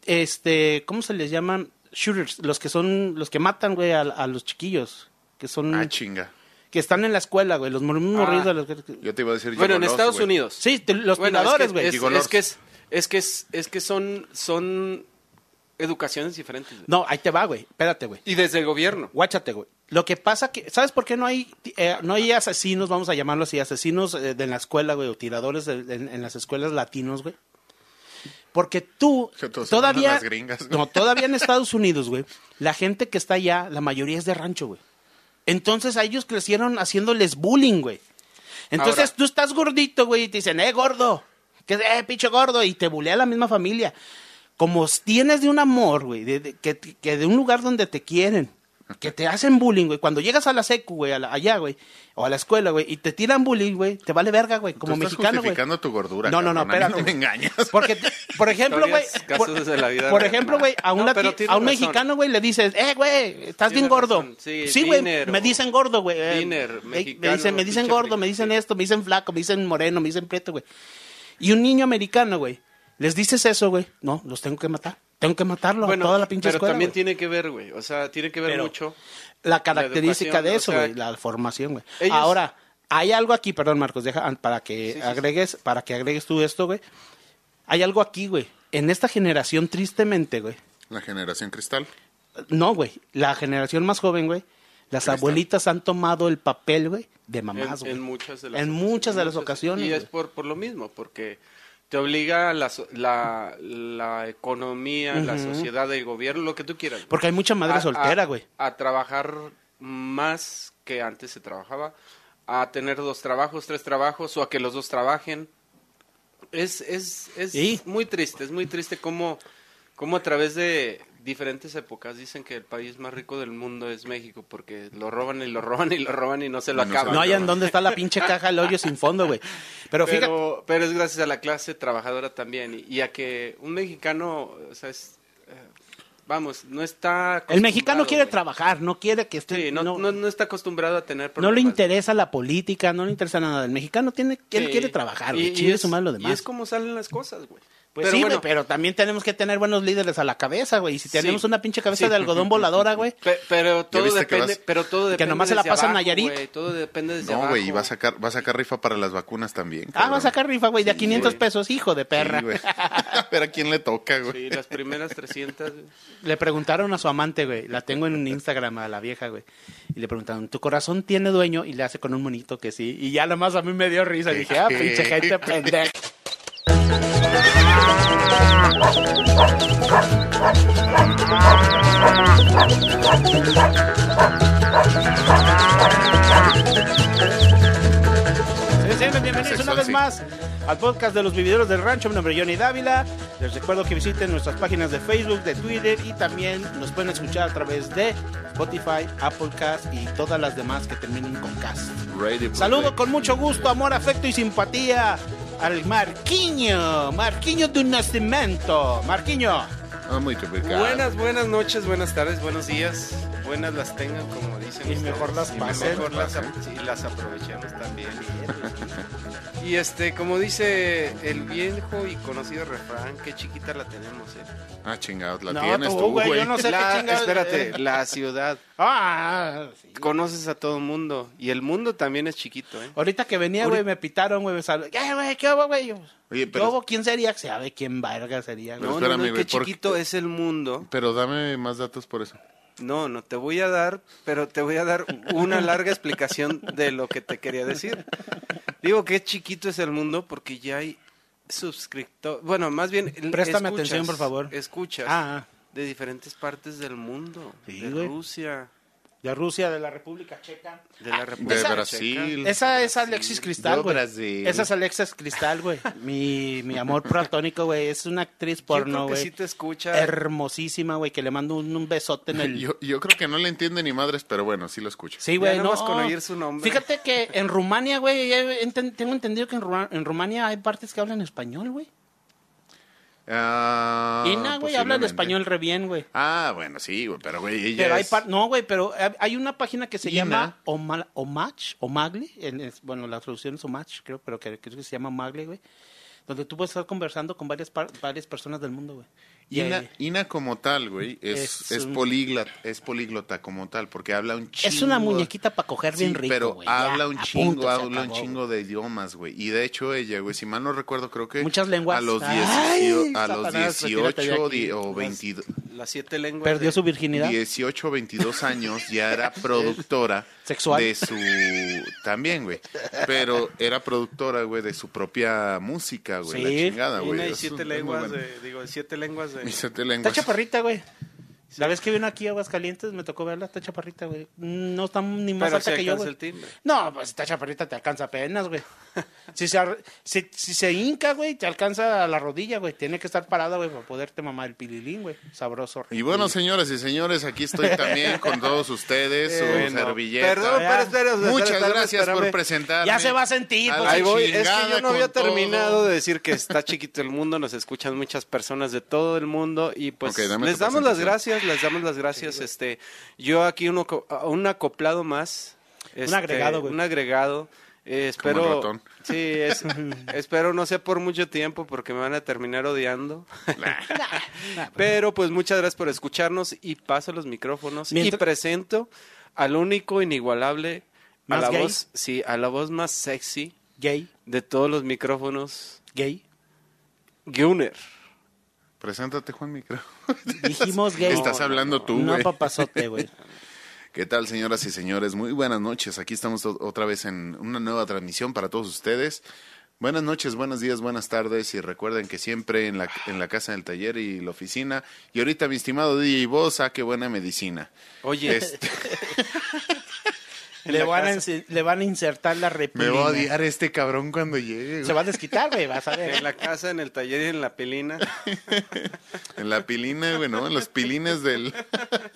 este, ¿cómo se les llaman? Shooters, los que son, los que matan, güey, a, a los chiquillos, que son,
Ah, chinga.
que están en la escuela, güey, los mor-
Ah.
morridos de los...
Yo te iba a decir
Bueno, en Estados. Unidos.
Sí, te- los
Bueno,
violadores,
es que,
güey.
es que es, es que es, es que son, son educaciones diferentes. güey.
No, ahí te va, güey, espérate, güey.
Y desde el gobierno.
Guáchate, güey. Lo que pasa que, ¿sabes por qué no hay, eh, no hay asesinos, vamos a llamarlo así, asesinos eh, de, en la escuela, güey, o tiradores de- en, en las escuelas latinos, güey? Porque tú, todavía,
las gringas,
no, todavía en Estados Unidos, güey, la gente que está allá, la mayoría es de rancho, güey. Entonces a ellos crecieron haciéndoles bullying, güey. Entonces
Ahora-
tú estás gordito, güey, y te dicen, eh, gordo, que eh, pinche gordo, y te bulea la misma familia. Como tienes de un amor, güey, de, de- que, que de un lugar donde te quieren, que te hacen bullying, güey. Cuando llegas a la secu, güey, a la- allá, güey, o a la escuela, güey, y te tiran bullying, güey, te vale verga, güey, como
Tú estás
mexicano, güey.
justificando tu gordura,
No, no, no, espérate.
no me engañas.
Porque, por ejemplo, güey, por,
casos de la vida
por
real.
ejemplo, güey, a,
No,
un a un
razón.
mexicano, güey, le dices, eh, güey, estás
Tiene
bien gordo.
razón, sí,
Sí, güey, me dicen gordo, güey. eh, me- dicen, me dicen gordo, me dicen esto, me dicen flaco, me dicen moreno, me dicen prieto, güey. Y un niño americano, güey, les dices eso, güey, no, los tengo que matar. Tengo que matarlo a toda la pinche
pero
escuela,
también
güey.
tiene que ver, güey. O sea, tiene que ver
Pero-
mucho.
la característica de
o
eso,
sea,
güey, la formación, güey.
ellos-
Ahora, hay algo aquí, perdón, Marcos, deja para que
Sí, sí,
agregues, para que agregues tú esto, güey. Hay algo aquí, güey. En esta generación, tristemente, güey.
La generación cristal.
No, güey. La generación más joven, güey. Las abuelitas han tomado el papel, güey, de
En,
mamás, güey.
en muchas de las
En muchas de las ocasiones,
Y es
güey.
por, por lo mismo, porque te obliga la, la, la economía, la sociedad, el gobierno, lo que tú quieras.
Porque hay mucha madre
a-
soltera,
a-
güey.
A, trabajar más que antes se trabajaba, a tener dos trabajos, tres trabajos, o a que los dos trabajen. Es, es, es
Sí.
muy triste, es muy triste cómo, cómo a través de diferentes épocas dicen que el país más rico del mundo es México, porque lo roban y lo roban y lo roban y no se lo
no
acaban.
No hay en
cabrón.
dónde está la pinche caja del hoyo sin fondo, güey. Pero fíjate,
pero, pero es gracias a la clase trabajadora también y, y a que un mexicano, o sea, es, eh, vamos, no está...
El mexicano quiere
güey.
trabajar, no quiere que esté...
Sí, no, no, no está acostumbrado a tener
No
problemas.
le interesa la política, no le interesa nada. El mexicano tiene, él quiere trabajar,
Y-
güey.
y
su
es como salen las cosas, güey.
Pues
pero
sí,
bueno,
güey, pero también tenemos que tener buenos líderes a la cabeza, güey. Y si tenemos
Sí.
una pinche cabeza
Sí.
de algodón voladora, güey.
pe- pero todo
que
depende,
vas-
pero todo depende
nomás se la
desde
pasa en
abajo,
Nayarit.
güey, todo depende desde
No, güey, y va a sacar, va a sacar rifa para las vacunas también.
Ah,
cabrón.
va a sacar rifa, güey, de a 500
güey.
pesos, hijo de perra.
A ver a quién le toca, güey.
Sí, las primeras 300. güey.
Le preguntaron a su amante, güey. La tengo en Instagram a la vieja, güey. Y le preguntaron, ¿tu corazón tiene dueño? Y le hace con un monito que sí. Y ya nomás a mí me dio risa. Dije, ah, pinche gente pendeja. Bienvenidos una vez más al podcast de los vividores del rancho. Mi nombre es Johnny Dávila. Les recuerdo que visiten nuestras páginas de Facebook, de Twitter y también nos pueden escuchar a través de Spotify, Applecast y todas las demás que terminen con cast. Saludo con mucho gusto, amor, afecto y simpatía al Marquiño, Marquiño de un nacimiento. Marquiño,
Ah, muy complicado.
Buenas, buenas noches, buenas tardes, buenos días. Buenas las tengan, como dicen.
Y
ustedes.
mejor las
Y
pasen.
mejor las, sí, las aprovechemos también. Y este, como dice el viejo y conocido refrán, qué chiquita la tenemos, eh.
Ah, chingados, la
No,
tienes
tú,
tú,
güey,
güey.
yo no sé
La-
qué chingados-
espérate,
eh.
la ciudad.
ah, sí.
Conoces a todo el mundo. Y el mundo también es chiquito, ¿eh?
Ahorita que venía, güey, me pitaron, güey, me sal... ¿Qué, güey? ¿Qué hubo, güey?
Oye,
¿Qué
pero,
hubo? ¿Quién sería? Sabe quién verga sería,
No, no, no,
espérame,
qué
güey, ¿por qué?
chiquito es el mundo.
pero dame más datos por eso.
No, no te voy a dar, pero te voy a dar una larga explicación de lo que te quería decir. Digo que chiquito es el mundo porque ya hay suscriptores. Bueno, más bien.
Préstame
escuchas,
atención, por favor.
Escuchas
Ah,
de diferentes partes del mundo.
Sí,
de
güey.
Rusia,
de Rusia, de la República Checa.
de la
Ah,
República
De
esa-
Brasil.
Esa es Alexis Cristal, güey. Esa es Alexis Cristal, güey. Mi, mi amor platónico, güey. Es una actriz porno, güey.
sí te escucha.
Hermosísima, güey. Que le mando un, un besote en el...
Yo, yo creo que no le entiende ni madres, pero bueno, sí lo escucho.
Sí, güey, no.
con oír su nombre.
Fíjate que en Rumania, güey, tengo entendido que en, Ru- en Rumania hay partes que hablan español, güey.
Ah,
Ina, güey, habla el
posiblemente.
español re bien, güey.
Ah, bueno, sí, güey, pero güey, ella
Pero hay
es-
no, güey, pero hay- una página que se llama Oma- Omach, Omagli, en- es- bueno, la traducción es Omach, creo, pero que, creo que se llama Omagli, güey, donde tú puedes estar conversando con varias varias personas del mundo, güey. Y
Ina, Ina como tal, güey, es,
Es
es,
un-
políglota, es políglota como tal, porque habla un chingo.
es una muñequita para coger bien
Sí,
rico,
pero
güey, ya,
habla un
a
chingo, habla un
acabó,
chingo de idiomas, güey. Y de hecho ella, güey, si mal no recuerdo, creo que
Muchas lenguas.
a los,
Ay,
18 a los
Satanás, retírate de
18
aquí.
di- o 22,
Las siete lenguas.
Perdió
de-
su virginidad.
18 o 22 años ya era productora
Sexual.
de su también, güey. Pero era productora, güey, de su propia música, güey,
Sí.
la chingada, güey.
Una y siete
un-
lenguas
bueno.
de, digo, siete lenguas de...
Siete
Está
lenguas.
chaparrita, güey. La vez que vino aquí a Aguascalientes me tocó verla, está chaparrita, güey. No está ni más
Pero
alta
si
que yo, güey. No, pues esta chaparrita te alcanza apenas, güey. Si se, si, si se hinca, güey, te alcanza a la rodilla, güey. Tiene que estar parada, güey, para poderte mamar el pililín, güey. Sabroso.
Y bueno, señoras y señores, aquí estoy también con todos ustedes, su
Bueno,
servilleta.
Perdón, pero espera,
Muchas
espera,
gracias
espérame.
por presentarme.
Ya se va a sentir,
A
pues,
la
Ahí voy, es que yo no había
todo.
terminado de decir que está chiquito el mundo, nos escuchan muchas personas de todo el mundo y pues les damos las
presentación.
Gracias, les damos las gracias, este, yo aquí uno, co- un acoplado más, este,
agregado, güey.
un agregado, eh,
Como el
espero,
ratón.
sí, es- espero no sea por mucho tiempo porque me van a terminar odiando, pero pues muchas gracias por escucharnos y paso los micrófonos y presento al único inigualable, a
¿Más
la
gay?
voz, sí, a la voz más sexy
Gay,
de todos los micrófonos,
gay.
Gunner.
Preséntate, Juan Micro.
Dijimos gay.
Estás hablando tú,
No,
güey.
papazote, güey.
¿Qué tal, señoras y señores? Muy buenas noches. Aquí estamos otra vez en una nueva transmisión para todos ustedes. Buenas noches, buenos días, buenas tardes y recuerden que siempre en la, en la casa del taller y la oficina. Y ahorita, mi estimado DJ Vos, saque buena medicina.
Oye,
Este,
Le van, a, le van a insertar la
me
repulina.
va a odiar este cabrón cuando llegue.
Se
güey.
va a desquitar, güey, vas a ver.
en la casa, en el taller y en la pelina.
En la pilina, güey, ¿no? En los pilines del...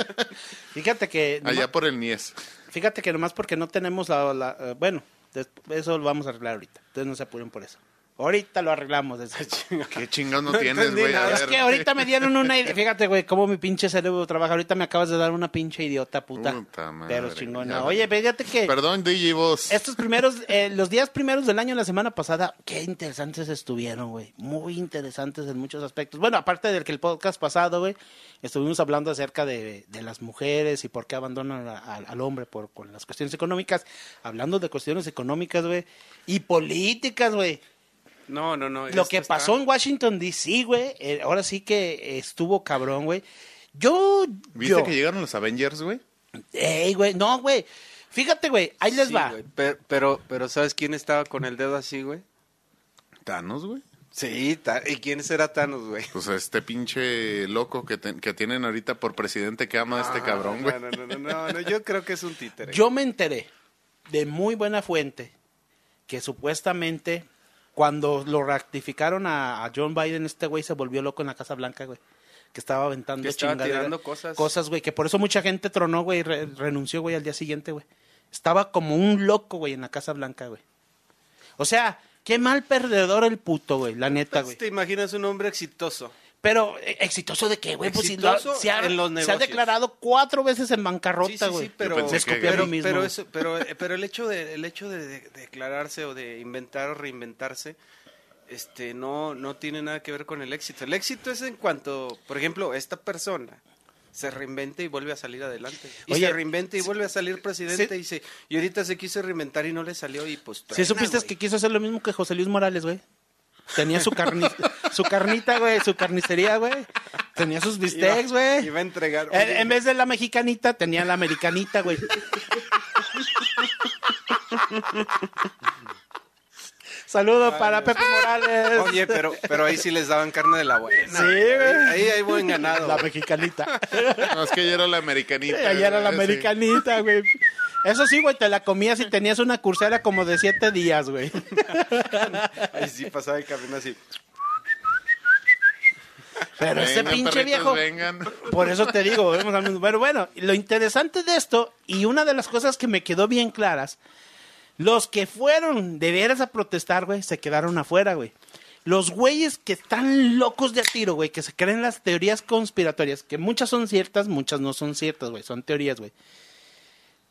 Fíjate que...
Allá por el Nies.
Fíjate que nomás porque no tenemos la... la- eh, bueno, eso lo vamos a arreglar ahorita. Entonces no se apuren por eso. Ahorita lo arreglamos.
Qué chingón no,
No
tienes, güey.
Es
ver.
que ahorita me dieron una idea. Fíjate, güey, cómo mi pinche cerebro trabaja. Ahorita me acabas de dar una pinche idiota, puta.
Puta madre,
Pero chingona.
ya.
Oye, fíjate que
Perdón, DJ vos.
estos primeros, eh, los días primeros del año, la semana pasada, qué interesantes estuvieron, güey. Muy interesantes en muchos aspectos. Bueno, aparte del que el podcast pasado, güey, estuvimos hablando acerca de, de las mujeres y por qué abandonan a- a- al hombre por con las cuestiones económicas. Hablando de cuestiones económicas, güey. Y políticas, güey.
No, no, no.
Lo que
está-
pasó en Washington D.C., güey, eh, ahora sí que estuvo cabrón, güey. Yo,
¿Viste
yo,
que llegaron los Avengers, güey?
ey, güey, no, güey. Fíjate, güey, ahí les
Sí,
va.
güey, Pero, pero, pero ¿sabes quién estaba con el dedo así, güey?
Thanos, güey.
Sí, ¿y quién será Thanos, güey?
Pues este pinche loco que, te- que tienen ahorita por presidente que ama a este
Ah,
cabrón, güey.
No, no, no, no, no, yo creo que es un títere.
Yo me enteré de muy buena fuente que supuestamente cuando lo ratificaron a, a John Biden, este güey se volvió loco en la Casa Blanca, güey. Que estaba aventando
Que estaba
chingaderas,
tirando cosas.
Cosas, güey, que por eso mucha gente tronó, güey, re- renunció, güey, al día siguiente, güey. Estaba como un loco, güey, en la Casa Blanca, güey. O sea, qué mal perdedor el puto, güey, la neta, güey.
¿Te imaginas un hombre exitoso?
Pero, eh, ¿exitoso de qué, güey? Pues si lo- se, ha,
en los
se ha declarado cuatro veces en
Sí,
bancarrota,
sí,
güey.
sí, pero,
escupió a
pero,
mismo.
pero, eso, pero, pero el hecho de el hecho de, de- declararse o de inventar o reinventarse este no no tiene nada que ver con el éxito. El éxito es en cuanto, por ejemplo, esta persona se reinventa y vuelve a salir adelante. Y
Oye,
se reinventa y
sí-
vuelve a salir presidente
sí-
y se y ahorita se quiso reinventar y no le salió y pues
Si supiste
güey.
que quiso hacer lo mismo que José Luis Morales, güey. Tenía su carni su carnita, güey, su carnicería, güey. Tenía sus bistecs, güey.
Iba a entregar.
En, vez de la mexicanita, tenía la americanita, güey. Saludos para Pepe Morales.
Oye, pero pero ahí sí les daban carne de la buena.
Sí, güey.
Ahí, ahí hay buen ganado.
La
güey.
mexicanita.
No, es que ayer era la americanita.
Allá era la
güey, sí.
Eso sí, güey, te la comías y tenías una cursera como de siete días, güey.
Ahí sí pasaba el camino así.
Pero ese pinche
perritos,
viejo.
Vengan.
Por eso te digo, volvemos al mismo. Pero bueno, lo interesante de esto, y una de las cosas que me quedó bien claras, los que fueron de veras a protestar, güey, se quedaron afuera, güey. Los güeyes que están locos de a tiro, güey, que se creen las teorías conspiratorias, que muchas son ciertas, muchas no son ciertas, güey, son teorías, güey.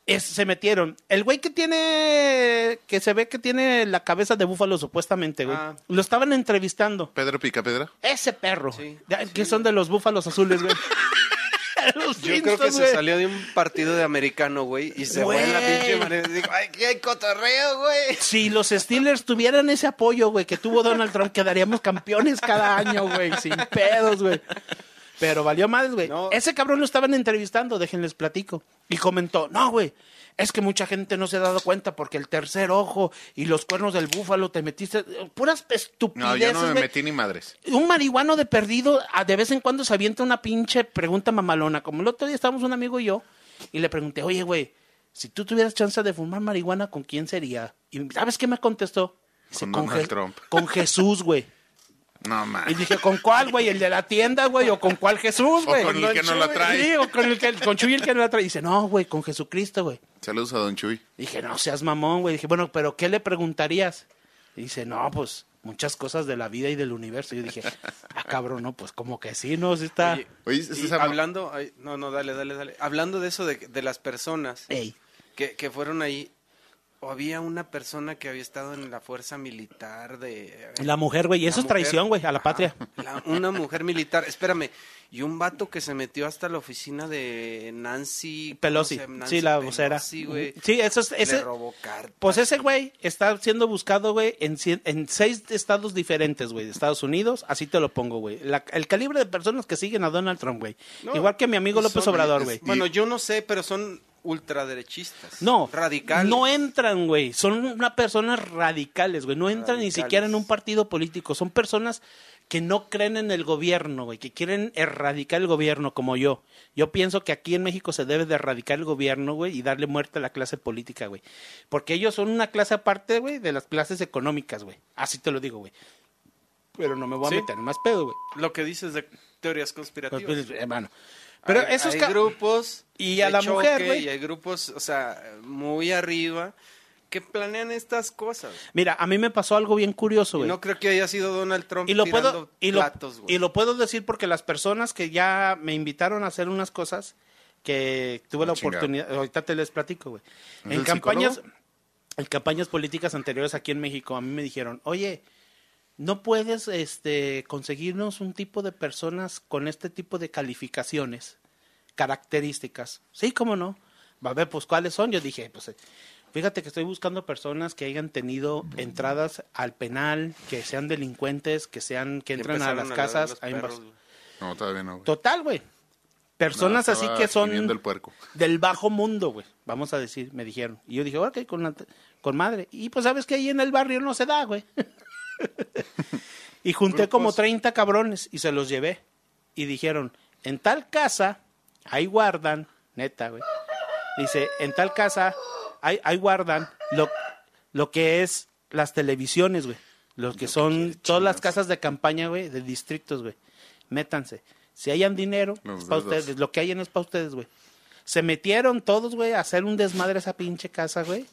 Es- se metieron. El güey que tiene, que se ve que tiene la cabeza de búfalo supuestamente, güey.
Ah.
Lo estaban entrevistando.
Pedro Picapedra.
Ese perro.
Sí.
Que son de los búfalos azules, güey. Los
Yo creo que se salió de un partido de americano, güey, y se fue en la pinche manera. Digo, ay, que hay cotorreo, güey.
Si los Steelers tuvieran ese apoyo, güey, que tuvo Donald Trump, quedaríamos campeones cada año, güey, sin pedos, güey. Pero valió más, güey.
No.
Ese cabrón lo estaban entrevistando, déjenles platico. Y comentó, no, güey, es que mucha gente no se ha dado cuenta porque el tercer ojo y los cuernos del búfalo te metiste... Puras
No,
estupideces,
yo no me metí ni madres.
un marihuano de perdido de vez en cuando se avienta una pinche pregunta mamalona. Como el otro día estábamos un amigo y yo y le pregunté, oye, güey, si tú tuvieras chance de fumar marihuana, ¿con quién sería? Y ¿sabes qué me contestó?
Con Donald Trump.
Con Jesús, güey.
No,
Y
man.
dije, ¿con cuál, güey? ¿El de la tienda, güey? ¿O con cuál Jesús,
O
güey?
con el que no la trae.
Sí, o con el que, con Chuy el que no la trae. Y dice, no, güey, con Jesucristo, güey.
Saludos a Don Chuy.
Dije, no seas mamón, güey. Dije, bueno, pero ¿qué le preguntarías? Y dice, no, pues muchas cosas de la vida y del universo. Y yo dije, ah, cabrón, no, pues como que sí, no, sí está.
Oye,
Oye,
y hablando, ay, no, no, dale, dale, dale. Hablando de eso de, de las personas
Ey.
que, que fueron ahí, o había una persona que había estado en la fuerza militar de...
La mujer, güey, y eso es traición, güey, a la patria.
La- una mujer militar, espérame, y un vato que se metió hasta la oficina de Nancy ¿cómo
Pelosi,
se llama? Nancy
sí, la vocera.
Pelosi, güey.
Sí, eso es, ese,
Le robó cartas.
pues ese güey está siendo buscado, güey, en, en seis estados diferentes, güey, de Estados Unidos, así te lo pongo, güey. El calibre de personas que siguen a Donald Trump, güey.
No,
Igual que mi amigo López
son-
Obrador, güey.
Bueno, yo no sé, pero son ultraderechistas.
No,
Radicales.
no entran, güey. Son una personas radicales, güey. No entran ni siquiera en un partido político. Son personas que no creen en el gobierno, güey, que quieren erradicar el gobierno como yo. Yo pienso que aquí en México se debe de erradicar el gobierno, güey, y darle muerte a la clase política, güey. Porque ellos son una clase aparte, güey, de las clases económicas, güey. Así te lo digo, güey. Pero no me voy a
Sí.
meter en más pedo, güey.
Lo que dices de teorías conspirativas.
Pues, pues, hermano. Pero
hay,
esos
hay grupos
Y a la mujer, güey.
y hay grupos, o sea, muy arriba que planean estas cosas.
Mira, a mí me pasó algo bien curioso, güey.
no creo que haya sido Donald Trump
y lo
tirando
puedo y
platos, güey.
y lo puedo decir porque las personas que ya me invitaron a hacer unas cosas que tuve
Ah,
la
chingado.
oportunidad ahorita te les platico güey
¿Es
en campañas
psicólogo?
en campañas políticas anteriores aquí en México a mí me dijeron oye no puedes este conseguirnos un tipo de personas con este tipo de calificaciones características sí cómo no va a ver pues cuáles son yo dije pues eh, Fíjate que estoy buscando personas que hayan tenido entradas al penal, que sean delincuentes, que sean que entran a las casas a
perros.
No, todavía no. güey.
Total, güey. Personas
No,
así que son
el puerco.
del bajo mundo, güey. Vamos a decir, me dijeron. Y yo dije, ok, con, la- con madre. Y pues sabes que ahí en el barrio no se da, güey. y junté como
Grupos.
30 cabrones y se los llevé. Y dijeron, en tal casa, ahí guardan, neta, güey. Dice, en tal casa, ahí, ahí guardan lo, lo que es las televisiones, güey. Lo que son todas las casas de campaña, güey, de distritos, güey. Métanse. Si hayan dinero,
Los
es para ustedes. Lo que hayan es para ustedes, güey. Se metieron todos, güey, a hacer un desmadre a esa pinche casa, güey.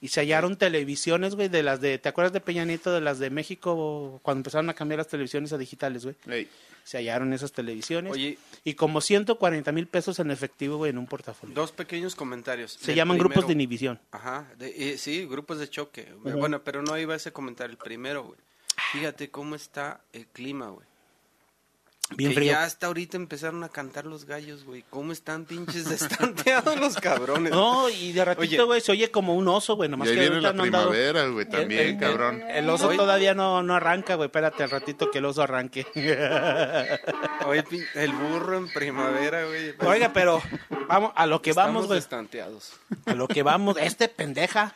Y se hallaron televisiones, güey, de las de... ¿Te acuerdas de Peña Nieto, de las de México, cuando empezaron a cambiar las televisiones a digitales, güey?
Ey,
Se hallaron esas televisiones.
Oye,
Y como 140 mil pesos en efectivo, güey, en un portafolio.
dos pequeños comentarios.
Se
El
llaman grupos de inhibición.
Ajá, de- eh, sí, grupos de choque. Bueno, pero no iba ese comentario. El primero, güey. Fíjate cómo está el clima, güey.
Bien
que
frío.
ya hasta ahorita empezaron a cantar los gallos, güey. ¿Cómo están pinches destanteados los cabrones?
No, y de ratito, güey, se oye como un oso, güey. Nomás
y ahí
que
viene
ahorita
la
no
primavera, güey, también,
El- el-
cabrón.
El oso
Oye.
todavía no, no arranca, güey. Espérate al ratito que el oso arranque.
Oye, pin- el burro en primavera, güey.
Oiga, pero vamos a lo que
Estamos
vamos, güey.
destanteados.
A lo que vamos. Este pendeja.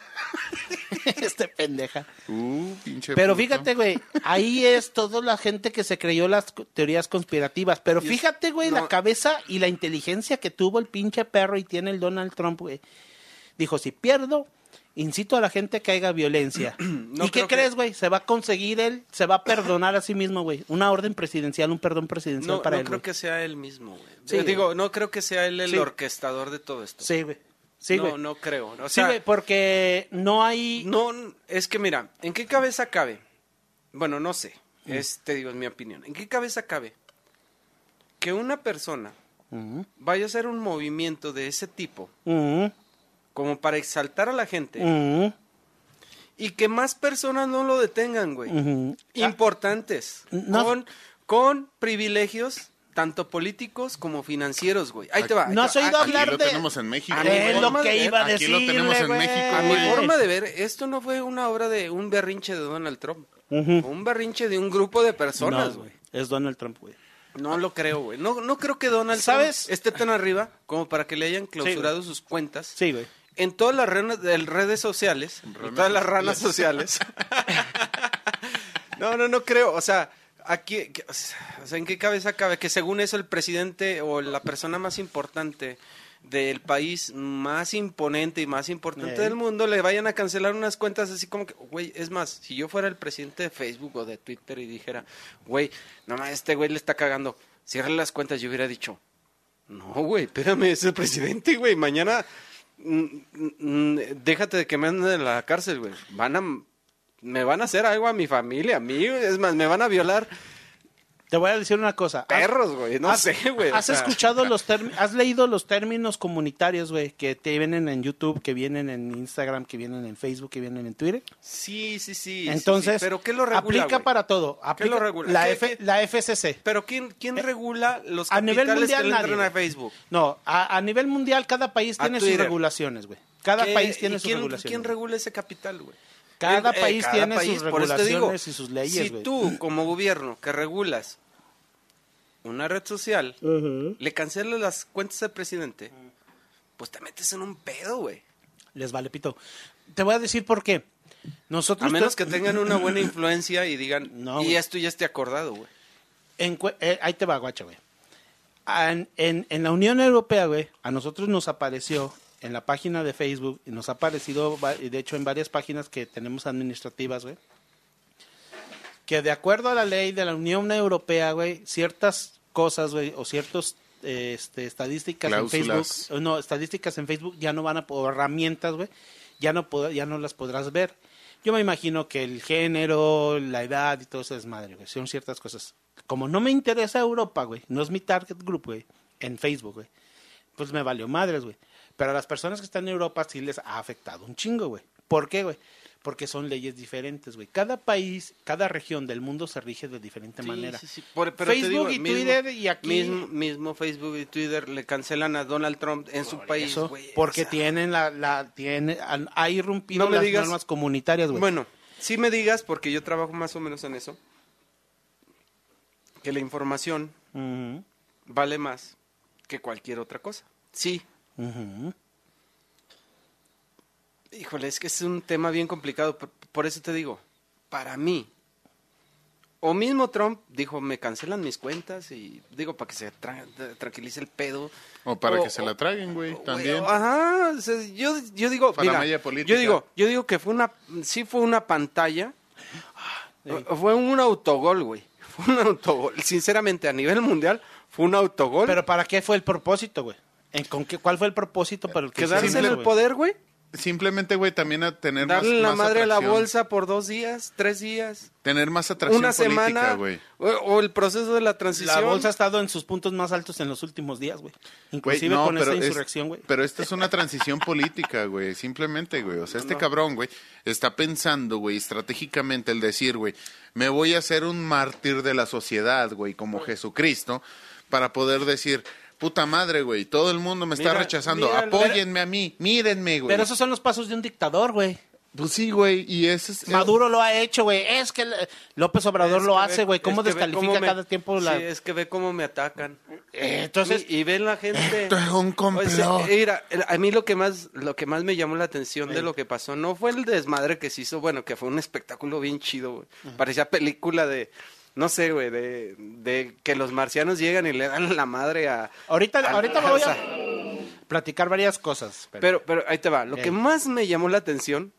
este pendeja.
Uh, pinche
Pero
puto.
fíjate, güey, ahí es toda la gente que se creyó las teorías conspirativas. Pero fíjate, güey, la
no.
cabeza y la inteligencia que tuvo el pinche perro y tiene el Donald Trump, güey. Dijo, si pierdo, incito a la gente a que haya violencia.
No
¿Y qué
creo
crees, güey? Se va a conseguir él, se va a perdonar a sí mismo, güey. Una orden presidencial, un perdón presidencial
No,
para
no
él,
creo
güey.
que sea él mismo, güey.
Sí,
Eh, Digo, no creo que sea él el
Sí.
orquestador de todo esto.
Sí, güey. Sí,
no, no creo. O
sí,
sea,
güey, porque no hay...
No, es que mira, ¿en qué cabeza cabe? Bueno, no sé,
Mm.
es, te digo, es mi opinión. ¿En qué cabeza cabe que una persona vaya a hacer un movimiento de ese tipo como para exaltar a la gente y que más personas no lo detengan, güey?
ujú.
Importantes,
No.
con, con privilegios tanto políticos como financieros, güey. Ahí te va. ahí
¿No has oído
Aquí-
Aquí
hablar
lo
de-
tenemos en México,
Es lo que
de
iba a
aquí lo tenemos en. México,
A mi forma de ver, esto no fue una obra de un berrinche de Donald Trump. Un berrinche de un grupo de personas,
No,
güey.
Es Donald Trump, güey.
No lo creo, güey. No, no creo que Donald
¿Sabes?
Trump esté tan arriba como para que le hayan clausurado sus cuentas
Sí, güey.
en todas las de redes sociales, en todas las ranas sociales. no, no, no creo. O sea, aquí, o sea, ¿en qué cabeza cabe que según eso el presidente o la persona más importante del país más imponente y más importante del mundo le vayan a cancelar unas cuentas así como que, güey, es más, si yo fuera el presidente de Facebook o de Twitter y dijera, güey, no más, este güey le está cagando, cierra las cuentas, yo hubiera dicho, no, güey, espérame, es el presidente, güey. Mañana, mm, mm, déjate de que me anden en la cárcel, güey. Van a, me van a hacer algo a mi familia, a mí, es más, me van a violar
Te voy a decir una cosa. ¿Has-
perros, güey. No
has-
sé, güey. o
¿Has
sea,
escuchado los términos, has leído los términos comunitarios, güey, que te vienen en YouTube, que vienen en Instagram, que vienen en Facebook, que vienen en Twitter?
Sí, sí, sí.
Entonces,
sí, Pero ¿qué lo regula,
aplica para todo. Aplica
lo regula?
La,
¿Qué-
F-
qué?
la FCC.
Pero ¿quién, quién regula los
A nivel
capitales
mundial
que entran a. Facebook?
No, a, a nivel mundial cada país
A
tiene sus regulaciones, güey. Cada
¿Qué-
país tiene sus
quién,
regulaciones.
¿Quién regula ese capital, güey?
Cada
Eh, eh,
país tiene sus
por eso te digo,
regulaciones y sus leyes,
Si tú, como gobierno, que regulas una red social, le cancelas las cuentas al presidente, pues te metes en un pedo, güey.
Les vale pito. Te voy a decir por qué. Nosotros
A menos
te-
que tengan una buena influencia y digan,
No,
y esto ya esté acordado, güey.
Eh, ahí te va, guacha, güey. En, en- en la Unión Europea, güey, a nosotros nos apareció en la página de Facebook y nos ha aparecido, de hecho, en varias páginas que tenemos administrativas, güey, que de acuerdo a la ley de la Unión Europea, güey, ciertas cosas, güey, o ciertos este, estadísticas
Cláusulas.
en Facebook, no, estadísticas en Facebook ya no van a, o herramientas, güey, ya no, pod- ya no las podrás ver. Yo me imagino que el género, la edad y todo eso es madre, güey. Son ciertas cosas. Como no me interesa Europa, güey, no es mi target group, güey, en Facebook, güey, pues me valió madres, güey. Pero a las personas que están en Europa sí les ha afectado un chingo, güey. ¿Por qué, güey? Porque son leyes diferentes, güey. Cada país, cada región del mundo se rige de diferente
Sí,
manera.
sí, sí. Por- pero te
Facebook
digo,
y
mismo-
Twitter y aquí...
Mismo, mismo Facebook y Twitter le cancelan a Donald Trump en su país, güey.
porque
O sea,
tienen la, la tiene, han, ha irrumpido
No me
las
digas-
normas comunitarias, güey.
Bueno, sí me digas, porque yo trabajo más o menos en eso, que la información vale más que cualquier otra cosa. Sí, híjole, es que es un tema bien complicado, por, por eso te digo, para mí, o mismo Trump dijo, me cancelan mis cuentas y digo, para que se tra- tranquilice el pedo.
O para
O-
que se la traguen, güey, también.
güey, Ajá, o sea, yo, yo digo,
Para
mira, yo digo, yo digo que fue una, sí fue una pantalla, o- fue un autogol, güey, fue un autogol, sinceramente a nivel mundial fue un autogol.
Pero ¿para qué fue el propósito, güey? ¿En con qué, ¿Cuál fue el propósito para el que
quedarse
hicieron
en el
güey?
poder, güey,
Simplemente, güey, también a tener más,
darle la
más
madre a la
atracción.
bolsa por dos días, tres días,
Tener más atracción
una
política,
semana,
güey.
o, o el proceso de la transición.
La bolsa ha estado en sus puntos más altos en los últimos días, güey.
Güey,
Inclusive
no,
con esta
es-
insurrección, güey.
Pero esta es una transición política, güey. Simplemente, güey. O sea, este cabrón, güey, está pensando, güey, estratégicamente el decir, güey, me voy a hacer un mártir de la sociedad, güey, como Jesucristo, para poder decir, puta madre, güey, todo el mundo me está
Mira,
rechazando,
mira,
apóyenme a mí, mírenme, güey.
Pero esos son los pasos de un dictador, güey.
Pues sí, güey, y ese es...
Maduro lo ha hecho, güey. Es que López Obrador
Es
lo
que
hace,
ve-
güey. ¿Cómo
es que ve
descalifica
cómo me-
cada tiempo la...?
Sí, es que ve cómo me atacan.
Eh, entonces,
y, y ven la gente.
Esto es un complot.
O sea, mira, el- a mí lo que más lo que más me llamó la atención de lo que pasó no fue el desmadre que se hizo, bueno, que fue un espectáculo bien chido, güey. Parecía película de no sé, güey, de, de que los marcianos llegan y le dan la madre a
ahorita,
a-
ahorita voy a platicar varias cosas. pero-
pero pero ahí te va, lo que más me llamó la atención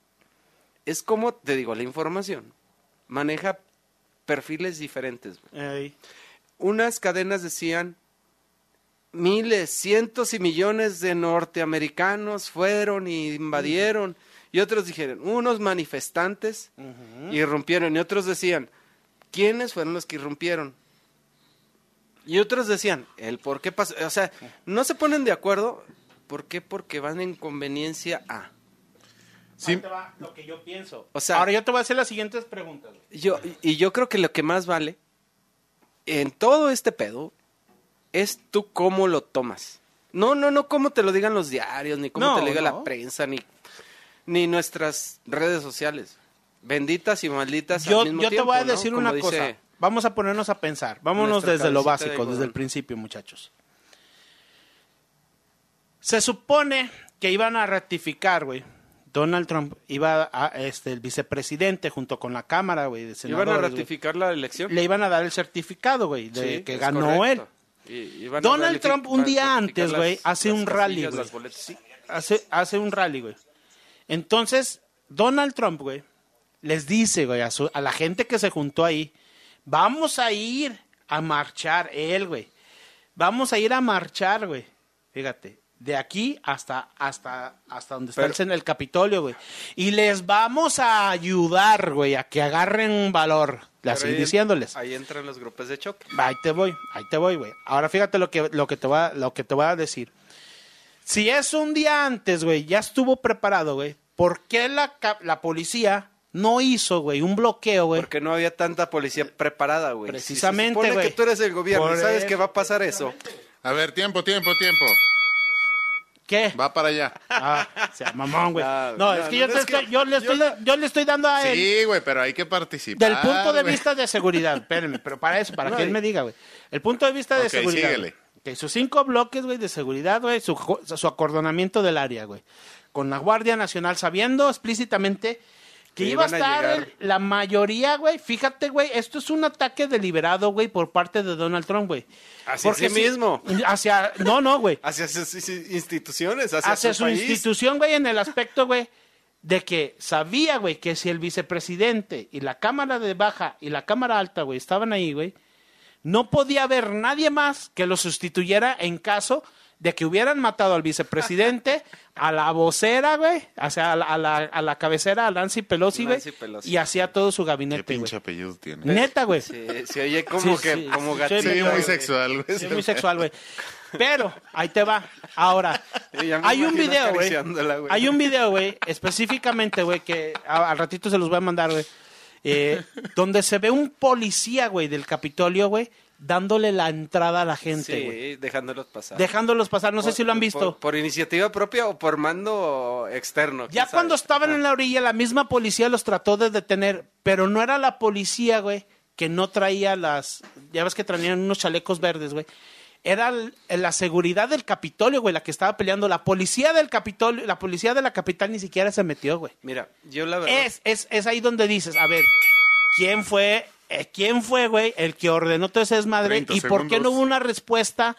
es cómo te digo, la información maneja perfiles diferentes.
Ey.
unas cadenas decían miles, cientos y millones de norteamericanos fueron y invadieron. Y otros dijeron, unos manifestantes irrumpieron. Y otros decían, ¿quiénes fueron los que irrumpieron? Y otros decían, el por qué pasó. O sea, no se ponen de acuerdo. ¿Por qué? Porque van en conveniencia a.
Sí.
Ahí te va lo que yo pienso.
O sea-
Ahora yo te voy a hacer las siguientes preguntas.
Yo, y yo creo que lo que más vale en todo este pedo es tú cómo lo tomas. No, no, no cómo te lo digan los diarios, ni cómo
No,
te lo diga
no.
la prensa, ni, ni nuestras redes sociales. Benditas y malditas
Yo,
al mismo
yo te
tiempo,
voy a decir una cosa. Vamos a ponernos a pensar. Vámonos desde lo
de
básico, desde el principio, muchachos. Se supone que iban a ratificar, güey. Donald Trump iba a, este, el vicepresidente junto con la Cámara, güey, de
¿Iban a ratificar la elección?
Le iban a dar el certificado, güey, de
Sí,
que ganó
correcto.
él.
Y-
Donald Trump un día antes, güey, hace
las
un rally, güey. hace, hace un rally, güey. Entonces, Donald Trump, güey, les dice, güey, a, su- a la gente que se juntó ahí, vamos a ir a marchar, él, güey. Vamos a ir a marchar, güey. Fíjate, de aquí hasta, hasta, hasta donde está
Pero-
el, el Capitolio, güey. Y les vamos a ayudar, güey, a que agarren valor. Así
ahí-
diciéndoles.
Ahí entran los grupos de choque.
Ahí te voy, ahí te voy, güey. Ahora fíjate lo que, lo que te voy a, lo que te voy a decir. Si es un día antes, güey, ya estuvo preparado, güey. ¿Por qué la, la policía no hizo, güey, un bloqueo, güey?
Porque no había tanta policía preparada, güey.
Precisamente,
Si supone
güey.
que tú eres el gobierno
Por
y sabes
eso,
que va a pasar eso.
A ver, tiempo, tiempo, tiempo.
¿Qué?
Va para allá.
Ah, o sea, mamón, güey.
No,
No, es que,
no,
yo, te
es que
estoy- yo le estoy, yo le estoy dando a él
Sí, güey, pero hay que participar.
del punto de vista de seguridad. Espérenme, pero para eso, para
No,
que él me diga, güey. El punto de vista de seguridad.
síguele.
güey. Ok, sus cinco bloques, güey, de seguridad, güey, su acordonamiento del área, güey. Con la Guardia Nacional, sabiendo explícitamente que iba a estar el- la mayoría, güey. Fíjate, güey, esto es un ataque deliberado, güey, por parte de Donald Trump, güey.
Hacia sí
si-
mismo.
Hacia, no, no, güey
Hacia sus sus instituciones, hacia,
hacia
su,
su
país.
institución, güey, en el aspecto, güey, de que sabía, güey, que si el vicepresidente y la Cámara de Baja y la Cámara Alta, güey, estaban ahí, güey, no podía haber nadie más que lo sustituyera en caso de que hubieran matado al vicepresidente, a la vocera, güey, o sea, a la, a la, a la cabecera, a Nancy Pelosi, güey,
Nancy Pelosi.
y hacía todo su
Qué
gabinete, güey.
pinche apellido tiene.
Neta, güey.
Sí, se oye como
Sí,
que,
sí,
como
sí,
gatito.
sí,
Sí,
güey.
muy sexual, güey.
Sí, muy sexual, güey. Pero, ahí te va. Ahora,
Sí, ya me
hay un
imagino
video, güey.
acariciándola, güey.
Hay un video, güey, específicamente, güey, que a- al ratito se los voy a mandar, güey. eh, donde se ve un policía, güey, del Capitolio, güey, dándole la entrada a la gente.
Sí, dejándolos pasar.
Dejándolos pasar, no sé si lo han visto.
Por, por iniciativa propia o por mando externo.
Ya cuando
sabe.
estaban en la orilla, la misma policía los trató de detener, pero no era la policía, güey, que no traía las... Ya ves que traían unos chalecos verdes, güey. Era la seguridad del Capitolio, güey, la que estaba peleando. La policía del Capitolio, la policía de la capital ni siquiera se metió, güey.
Mira, yo la verdad.
Es, es, es ahí donde dices, a ver, ¿quién fue, quién fue, güey, el que ordenó todo ese desmadre?
30
¿Y por qué no hubo una respuesta,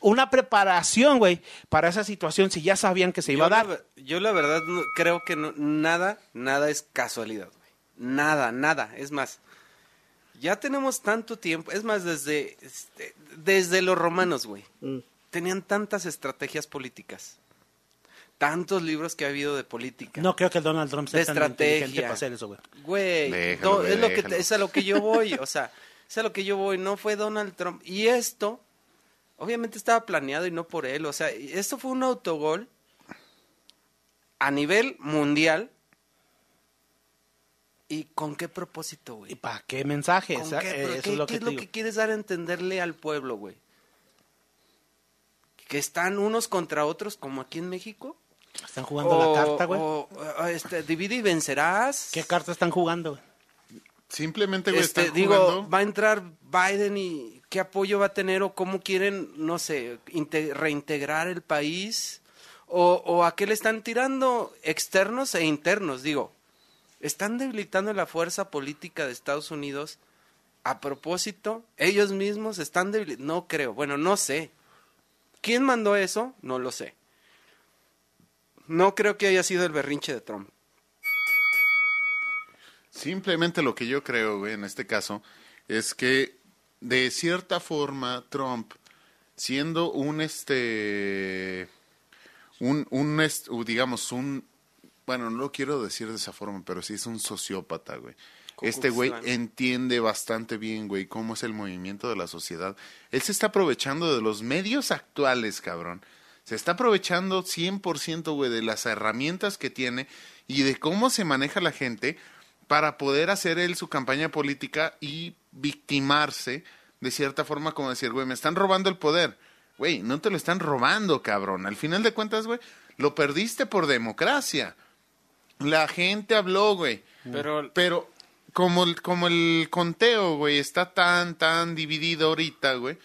una preparación, güey, para esa situación si ya sabían que se iba a
yo
dar?
yo la verdad no- creo que no- nada, nada es casualidad, güey. Nada, nada. Es más, ya tenemos tanto tiempo. Es más, desde, este, desde los romanos, güey.
Mm.
Tenían tantas estrategias políticas. Tantos libros que ha habido de política.
No creo que Donald Trump sea
De
tan
estrategia.
inteligente para hacer eso, güey.
Güey,
Déjalo,
no,
güey,
es, lo que, es a lo que yo voy, o sea, es a lo que yo voy, no fue Donald Trump. Y esto, obviamente estaba planeado y no por él, o sea, y esto fue un autogol a nivel mundial. ¿Y con qué propósito,
¿Y
güey?
para qué mensaje?
¿Con
O sea,
qué?
eh,
¿Pero
eso
qué-
es lo
qué
que
es lo que quieres dar a entenderle al pueblo, güey? ¿Que están unos contra otros como aquí en México?
Están jugando la carta, güey.
o, este, divide y vencerás.
¿Qué carta están jugando, güey?
Simplemente, güey,
este,
están
digo,
jugando.
va a entrar Biden y qué apoyo va a tener o cómo quieren, no sé, inte- reintegrar el país o, o a qué le están tirando externos e internos. Digo, están debilitando la fuerza política de Estados Unidos a propósito. Ellos mismos están debilitando. No creo. Bueno, no sé. ¿Quién mandó eso? No lo sé. No creo que haya sido el berrinche de Trump.
Simplemente lo que yo creo, güey, en este caso, es que de cierta forma Trump, siendo un este, un, un digamos, un, bueno, no lo quiero decir de esa forma, pero sí es un sociópata, güey. Este güey entiende bastante bien, güey, cómo es el movimiento de la sociedad. Él se está aprovechando de los medios actuales, cabrón. Se está aprovechando 100%, güey, de las herramientas que tiene y de cómo se maneja la gente para poder hacer él su campaña política y victimarse de cierta forma como decir, güey, me están robando el poder. Güey, no te lo están robando, cabrón. Al final de cuentas, güey, lo perdiste por democracia. La gente habló, güey.
Pero
Pero como el, como el conteo, güey, está tan, tan dividido ahorita, güey,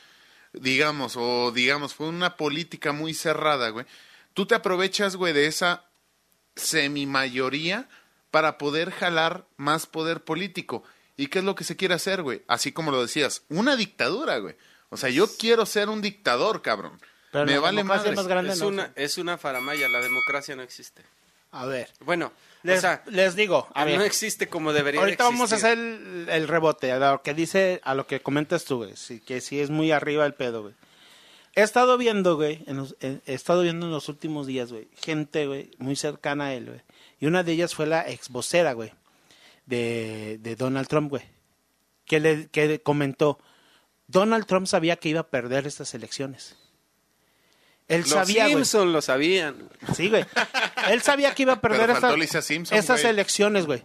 digamos, o digamos, fue una política muy cerrada, güey, tú te aprovechas, güey, de esa semimayoría para poder jalar más poder político. ¿Y qué es lo que se quiere hacer, güey? Así como lo decías, una dictadura, güey. O sea, yo quiero ser un dictador, cabrón.
Pero
Me
la
vale
más grande
es
no,
una, es una faramaya, la democracia no existe.
A ver,
Bueno,
les,
o sea,
les digo, a ver.
no existe como debería
Ahorita vamos a hacer el, el rebote a lo que dice, a lo que comentas tú, güey. Sí, que sí es muy arriba el pedo, güey. He estado viendo, güey, en los- en- he estado viendo en los últimos días, güey, gente, güey, muy cercana a él, güey. Y una de ellas fue la ex vocera, güey, de, de Donald Trump, güey. Que le que comentó, Donald Trump sabía que iba a perder estas elecciones. Él
Los
sabía, güey.
Simpson lo sabían.
Sí, güey. Él sabía que iba a perder
Simpson,
estas
güey.
elecciones, güey.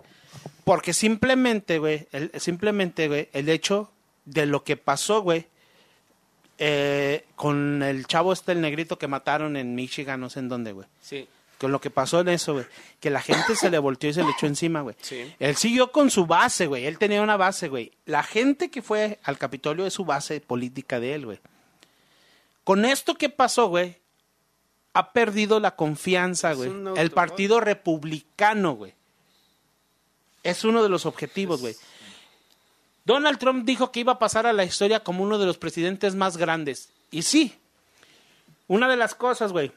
Porque simplemente, güey, el, simplemente, güey, el hecho de lo que pasó, güey, eh, con el chavo este, el negrito que mataron en Michigan, no sé en dónde, güey.
Sí.
Con lo que pasó en eso, güey. Que la gente se le volteó y se le echó encima, güey.
Sí.
Él siguió con su base, güey. Él tenía una base, güey. La gente que fue al Capitolio es su base política de él, güey. Con esto que pasó, güey, ha perdido la confianza, güey. El. Partido Republicano, güey. Es uno de los objetivos, güey. Donald Trump dijo que iba a pasar a la historia como uno de los presidentes más grandes. Y sí, una de las cosas, güey,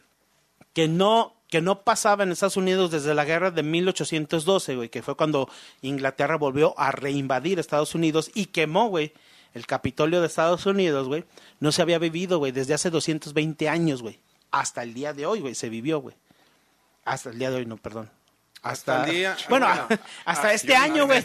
que no, que no pasaba en Estados Unidos desde la guerra de 1812, güey, que fue cuando Inglaterra volvió a reinvadir Estados Unidos y quemó, güey, el Capitolio de Estados Unidos, güey, no se había vivido, güey, desde hace 220 años, güey. Hasta el día de hoy, güey, se vivió, güey. Hasta el día de hoy, no, perdón. Hasta,
Hasta el día-
Bueno,
bueno,
hasta
ah,
este año, güey.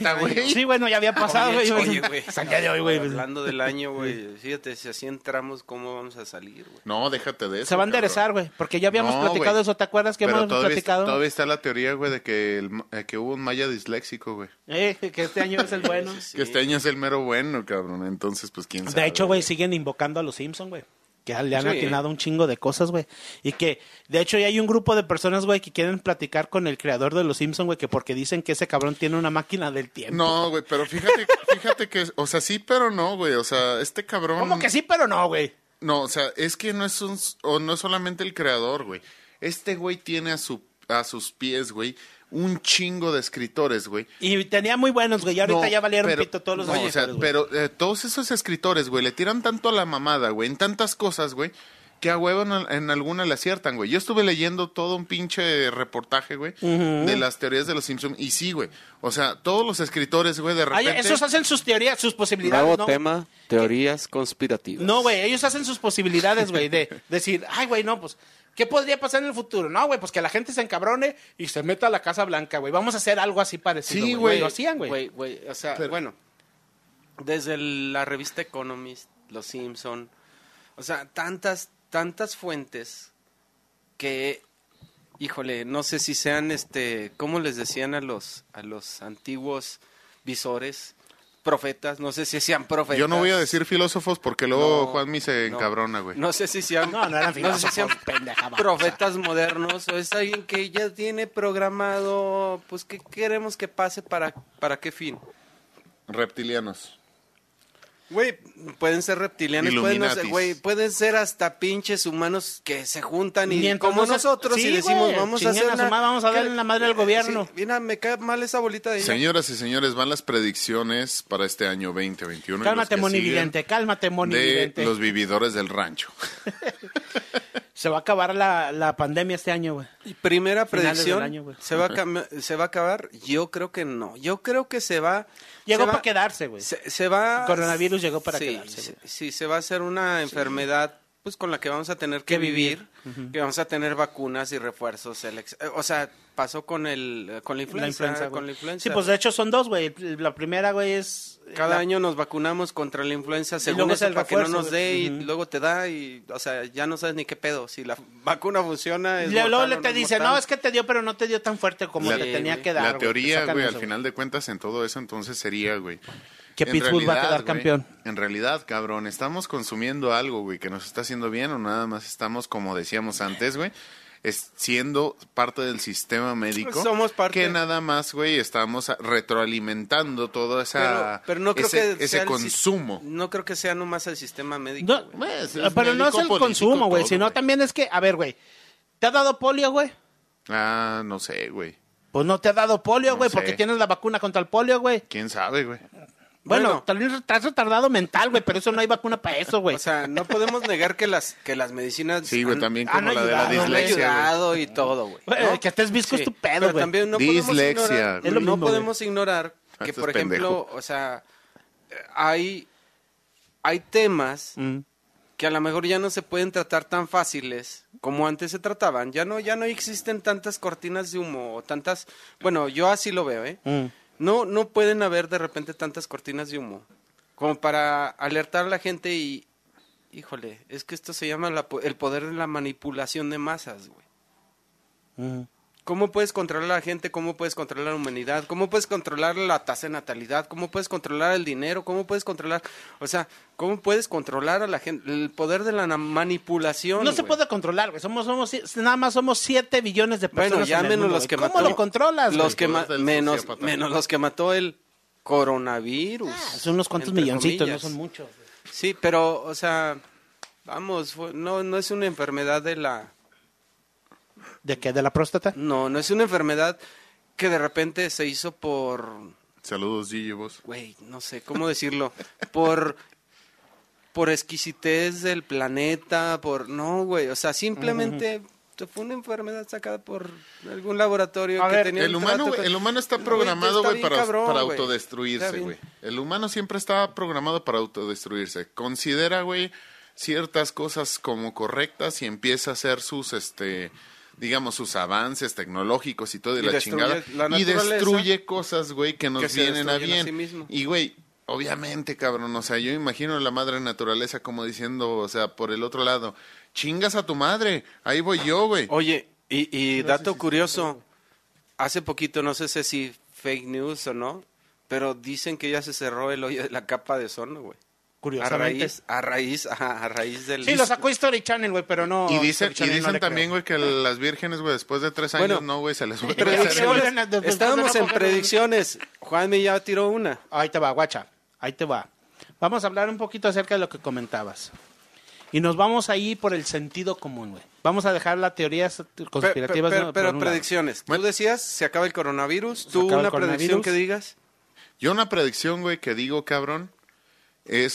Sí, bueno, ya había pasado, güey.
Oye, güey.
Hasta el día de hoy, güey.
Hablando del año, güey. Fíjate, si así entramos, ¿cómo vamos a salir, güey?
No, déjate de eso.
Se va a enderezar, güey, porque ya habíamos
No,
platicado eso, ¿te acuerdas que
Pero
hemos
todavía,
platicado?
todavía está la teoría, güey, de que, el- eh, que hubo un maya disléxico, güey.
Eh, que este año es el bueno.
Sí.
Que este año es el mero bueno, cabrón. Entonces, pues, quién sabe.
De hecho, güey, siguen invocando a los Simpson, güey. Que le han
Sí.
atinado un chingo de cosas, güey. Y que, de hecho, ya hay un grupo de personas, güey, que quieren platicar con el creador de los Simpson, güey, que porque dicen que ese cabrón tiene una máquina del tiempo.
No, güey, pero fíjate, fíjate que, o sea, sí, pero no, güey. O sea, este cabrón.
¿Cómo que sí, pero no, güey?
No, o sea, es que no es un, o no es solamente el creador, güey. Este güey tiene a su, a sus pies, güey, un chingo de escritores, güey.
Y tenía muy buenos, güey. Y ahorita
No,
ya valieron
pero-
pito todos los
no, o sea, pero eh, todos esos escritores, güey, le tiran tanto a la mamada, güey, en tantas cosas, güey, que a huevo en, en alguna le aciertan, güey. Yo estuve leyendo todo un pinche reportaje, güey, de las teorías de los Simpsons. Y sí, güey. O sea, todos los escritores, güey, de
Ay,
repente.
esos hacen sus teorías, sus posibilidades,
Nuevo
¿no?
tema, teorías conspirativas.
No, güey, ellos hacen sus posibilidades, güey, de decir, ay, güey, no, pues, ¿qué podría pasar en el futuro? No, güey, pues que la gente se encabrone y se meta a la Casa Blanca, güey. Vamos a hacer algo así parecido,
Sí,
güey.
güey.
Lo hacían, güey.
Güey, güey, o sea, bueno, desde el- la revista Economist, Los Simpson, o sea, tantas, tantas fuentes que, híjole, no sé si sean, este, ¿cómo les decían a los, a los antiguos visores? Profetas, no sé si sean profetas.
Yo no voy a decir filósofos porque luego
No,
Juanmi se
no.
encabrona, güey.
No sé si sean,
No, no eran
sé si sean
filósofos, pendeja, vamos,
profetas modernos o es alguien que ya tiene programado, pues, ¿qué queremos que pase para, para qué fin?
Reptilianos.
Güey, pueden ser reptilianos, pueden, no ser- güey, pueden ser hasta pinches humanos que se juntan y
Mientras
como nosotros
Sí,
y decimos, vamos a hacer una-
vamos a
que-
darle la madre al gobierno.
Sí, mira, me cae mal esa bolita de ella.
Señoras y señores, van las predicciones para este año 2021. y
Cálmate,
los que
Moni
siguen
Vidente, cálmate, Moni
De los vividores del rancho.
Se va a acabar la, la pandemia este año, güey.
Primera predicción,
año.
¿se, va a cam- ¿se va a acabar? Yo creo que no. Yo creo que se va...
Llegó
se va-
para quedarse, güey.
Se, se va...
El coronavirus llegó para
sí,
quedarse,
Sí, sí, se va a hacer una enfermedad pues con la que vamos a tener que,
Que
vivir,
vivir.
que vamos a tener vacunas y refuerzos. el ex- eh, o sea, pasó con el con la influenza,
La influenza,
con la influenza.
Sí, pues de hecho son dos, güey. La primera, güey, es...
Cada
la-
año nos vacunamos contra la influenza, según eso,
el
para que no nos dé y luego te da y, o sea, ya no sabes ni qué pedo. Si la vacuna funciona, es
Y luego
mortal
le te dice,
mortal.
no, es que te dio, pero no te dio tan fuerte como
La-
te tenía que dar.
la teoría, güey, al final de cuentas, en todo eso, entonces sería, güey.
Que
en
Pittsburgh va a
realidad,
quedar campeón.
En realidad, cabrón, estamos consumiendo algo, güey, que nos está haciendo bien o nada más estamos, como decíamos antes, güey, siendo parte del sistema médico.
Somos parte.
Que nada más, güey, estamos retroalimentando todo esa,
Pero, pero no creo
ese,
que
ese consumo.
No creo que sea nomás el sistema médico.
No.
Pues, es
pero no es el consumo, güey, sino también es que, a ver, güey, ¿te ha dado polio, güey?
Ah, no sé, güey.
Pues no te ha dado polio, güey, porque tienes la vacuna contra el polio, güey.
¿Quién sabe, güey?
Bueno,
Bueno.
tal vez estás retardado mental, güey, pero eso no hay vacuna para eso, güey.
O sea, no podemos negar que las que las medicinas
Sí, güey,
han-
también
han
como la de la
han
dislexia, güey.
ayudado y todo, güey. ¿no?
que estés visco es tu pedo,
pero
güey.
también no
Dislexia,
podemos ignorar,
güey.
Es lo
no podemos ignorar que,
estás
por ejemplo,
pendejo.
o sea, hay hay temas
Mm.
que a lo mejor ya no se pueden tratar tan fáciles como antes se trataban. Ya no, ya no existen tantas cortinas de humo o tantas, bueno, yo así lo veo, ¿eh?
Mm.
No, no pueden haber de repente tantas cortinas de humo como para alertar a la gente y, híjole, es que esto se llama la el poder de la manipulación de masas, güey. ¿Cómo puedes controlar a la gente? ¿Cómo puedes controlar la humanidad? ¿Cómo puedes controlar la tasa de natalidad? ¿Cómo puedes controlar el dinero? ¿Cómo puedes controlar, o sea, cómo puedes controlar a la gente? El poder de la manipulación.
No se puede controlar, güey. Somos, somos, nada más somos 7 billones de personas.
Bueno, ya
en el
menos
mundo,
los que
¿Cómo
mató.
lo controlas,
los
güey?
que menos,
sociópata.
menos los que mató el coronavirus.
Ah, son unos cuantos milloncitos,
comillas.
no son muchos.
Sí, pero, o sea, vamos, fue- no, no es una enfermedad de la,
¿De qué? ¿De la próstata?
no, no es una enfermedad que de repente se hizo por,
Saludos, Gigi, vos.
güey, no sé cómo decirlo, por, por exquisitez del planeta, por, no, güey, o sea, simplemente fue una enfermedad sacada por algún laboratorio
A
que
ver,
tenía
El
un
humano,
trato
el humano está programado,
está
güey, para,
cabrón,
para autodestruirse, güey. El humano siempre está programado para autodestruirse. Considera, güey, ciertas cosas como correctas y empieza a hacer sus, este, digamos, sus avances tecnológicos y todo de
Y
la
destruye
chingada.
la
y destruye cosas, güey, que nos
Que
vienen a bien.
sí mismo.
y, güey, obviamente, cabrón, o sea, yo imagino a la madre naturaleza como diciendo, o sea, por el otro lado, chingas a tu madre, ahí voy yo, güey.
Oye, y, y dato curioso, hace poquito, no sé si fake news o no, pero dicen que ya se cerró el hoyo de la capa de ozono, güey. A
Curiosamente.
raíz, a raíz, ajá, a raíz del...
Sí, lo sacó History Channel, güey, pero no.
Y dicen, y
no
dicen también, güey, que las vírgenes, güey, después de tres años,
Bueno,
no, güey, se les vuelve a
predicciones.
hacer,
Estábamos en predicciones. Juanmi ya tiró una.
Ahí te va, guacha. Ahí te va. Vamos a hablar un poquito acerca de lo que comentabas. Y nos vamos ahí por el sentido común, güey. Vamos a dejar las teorías conspirativas.
pero
un lado.
predicciones. Tú decías, se acaba el coronavirus. ¿Tú una predicción que digas?
Yo una predicción, güey, que digo, cabrón, es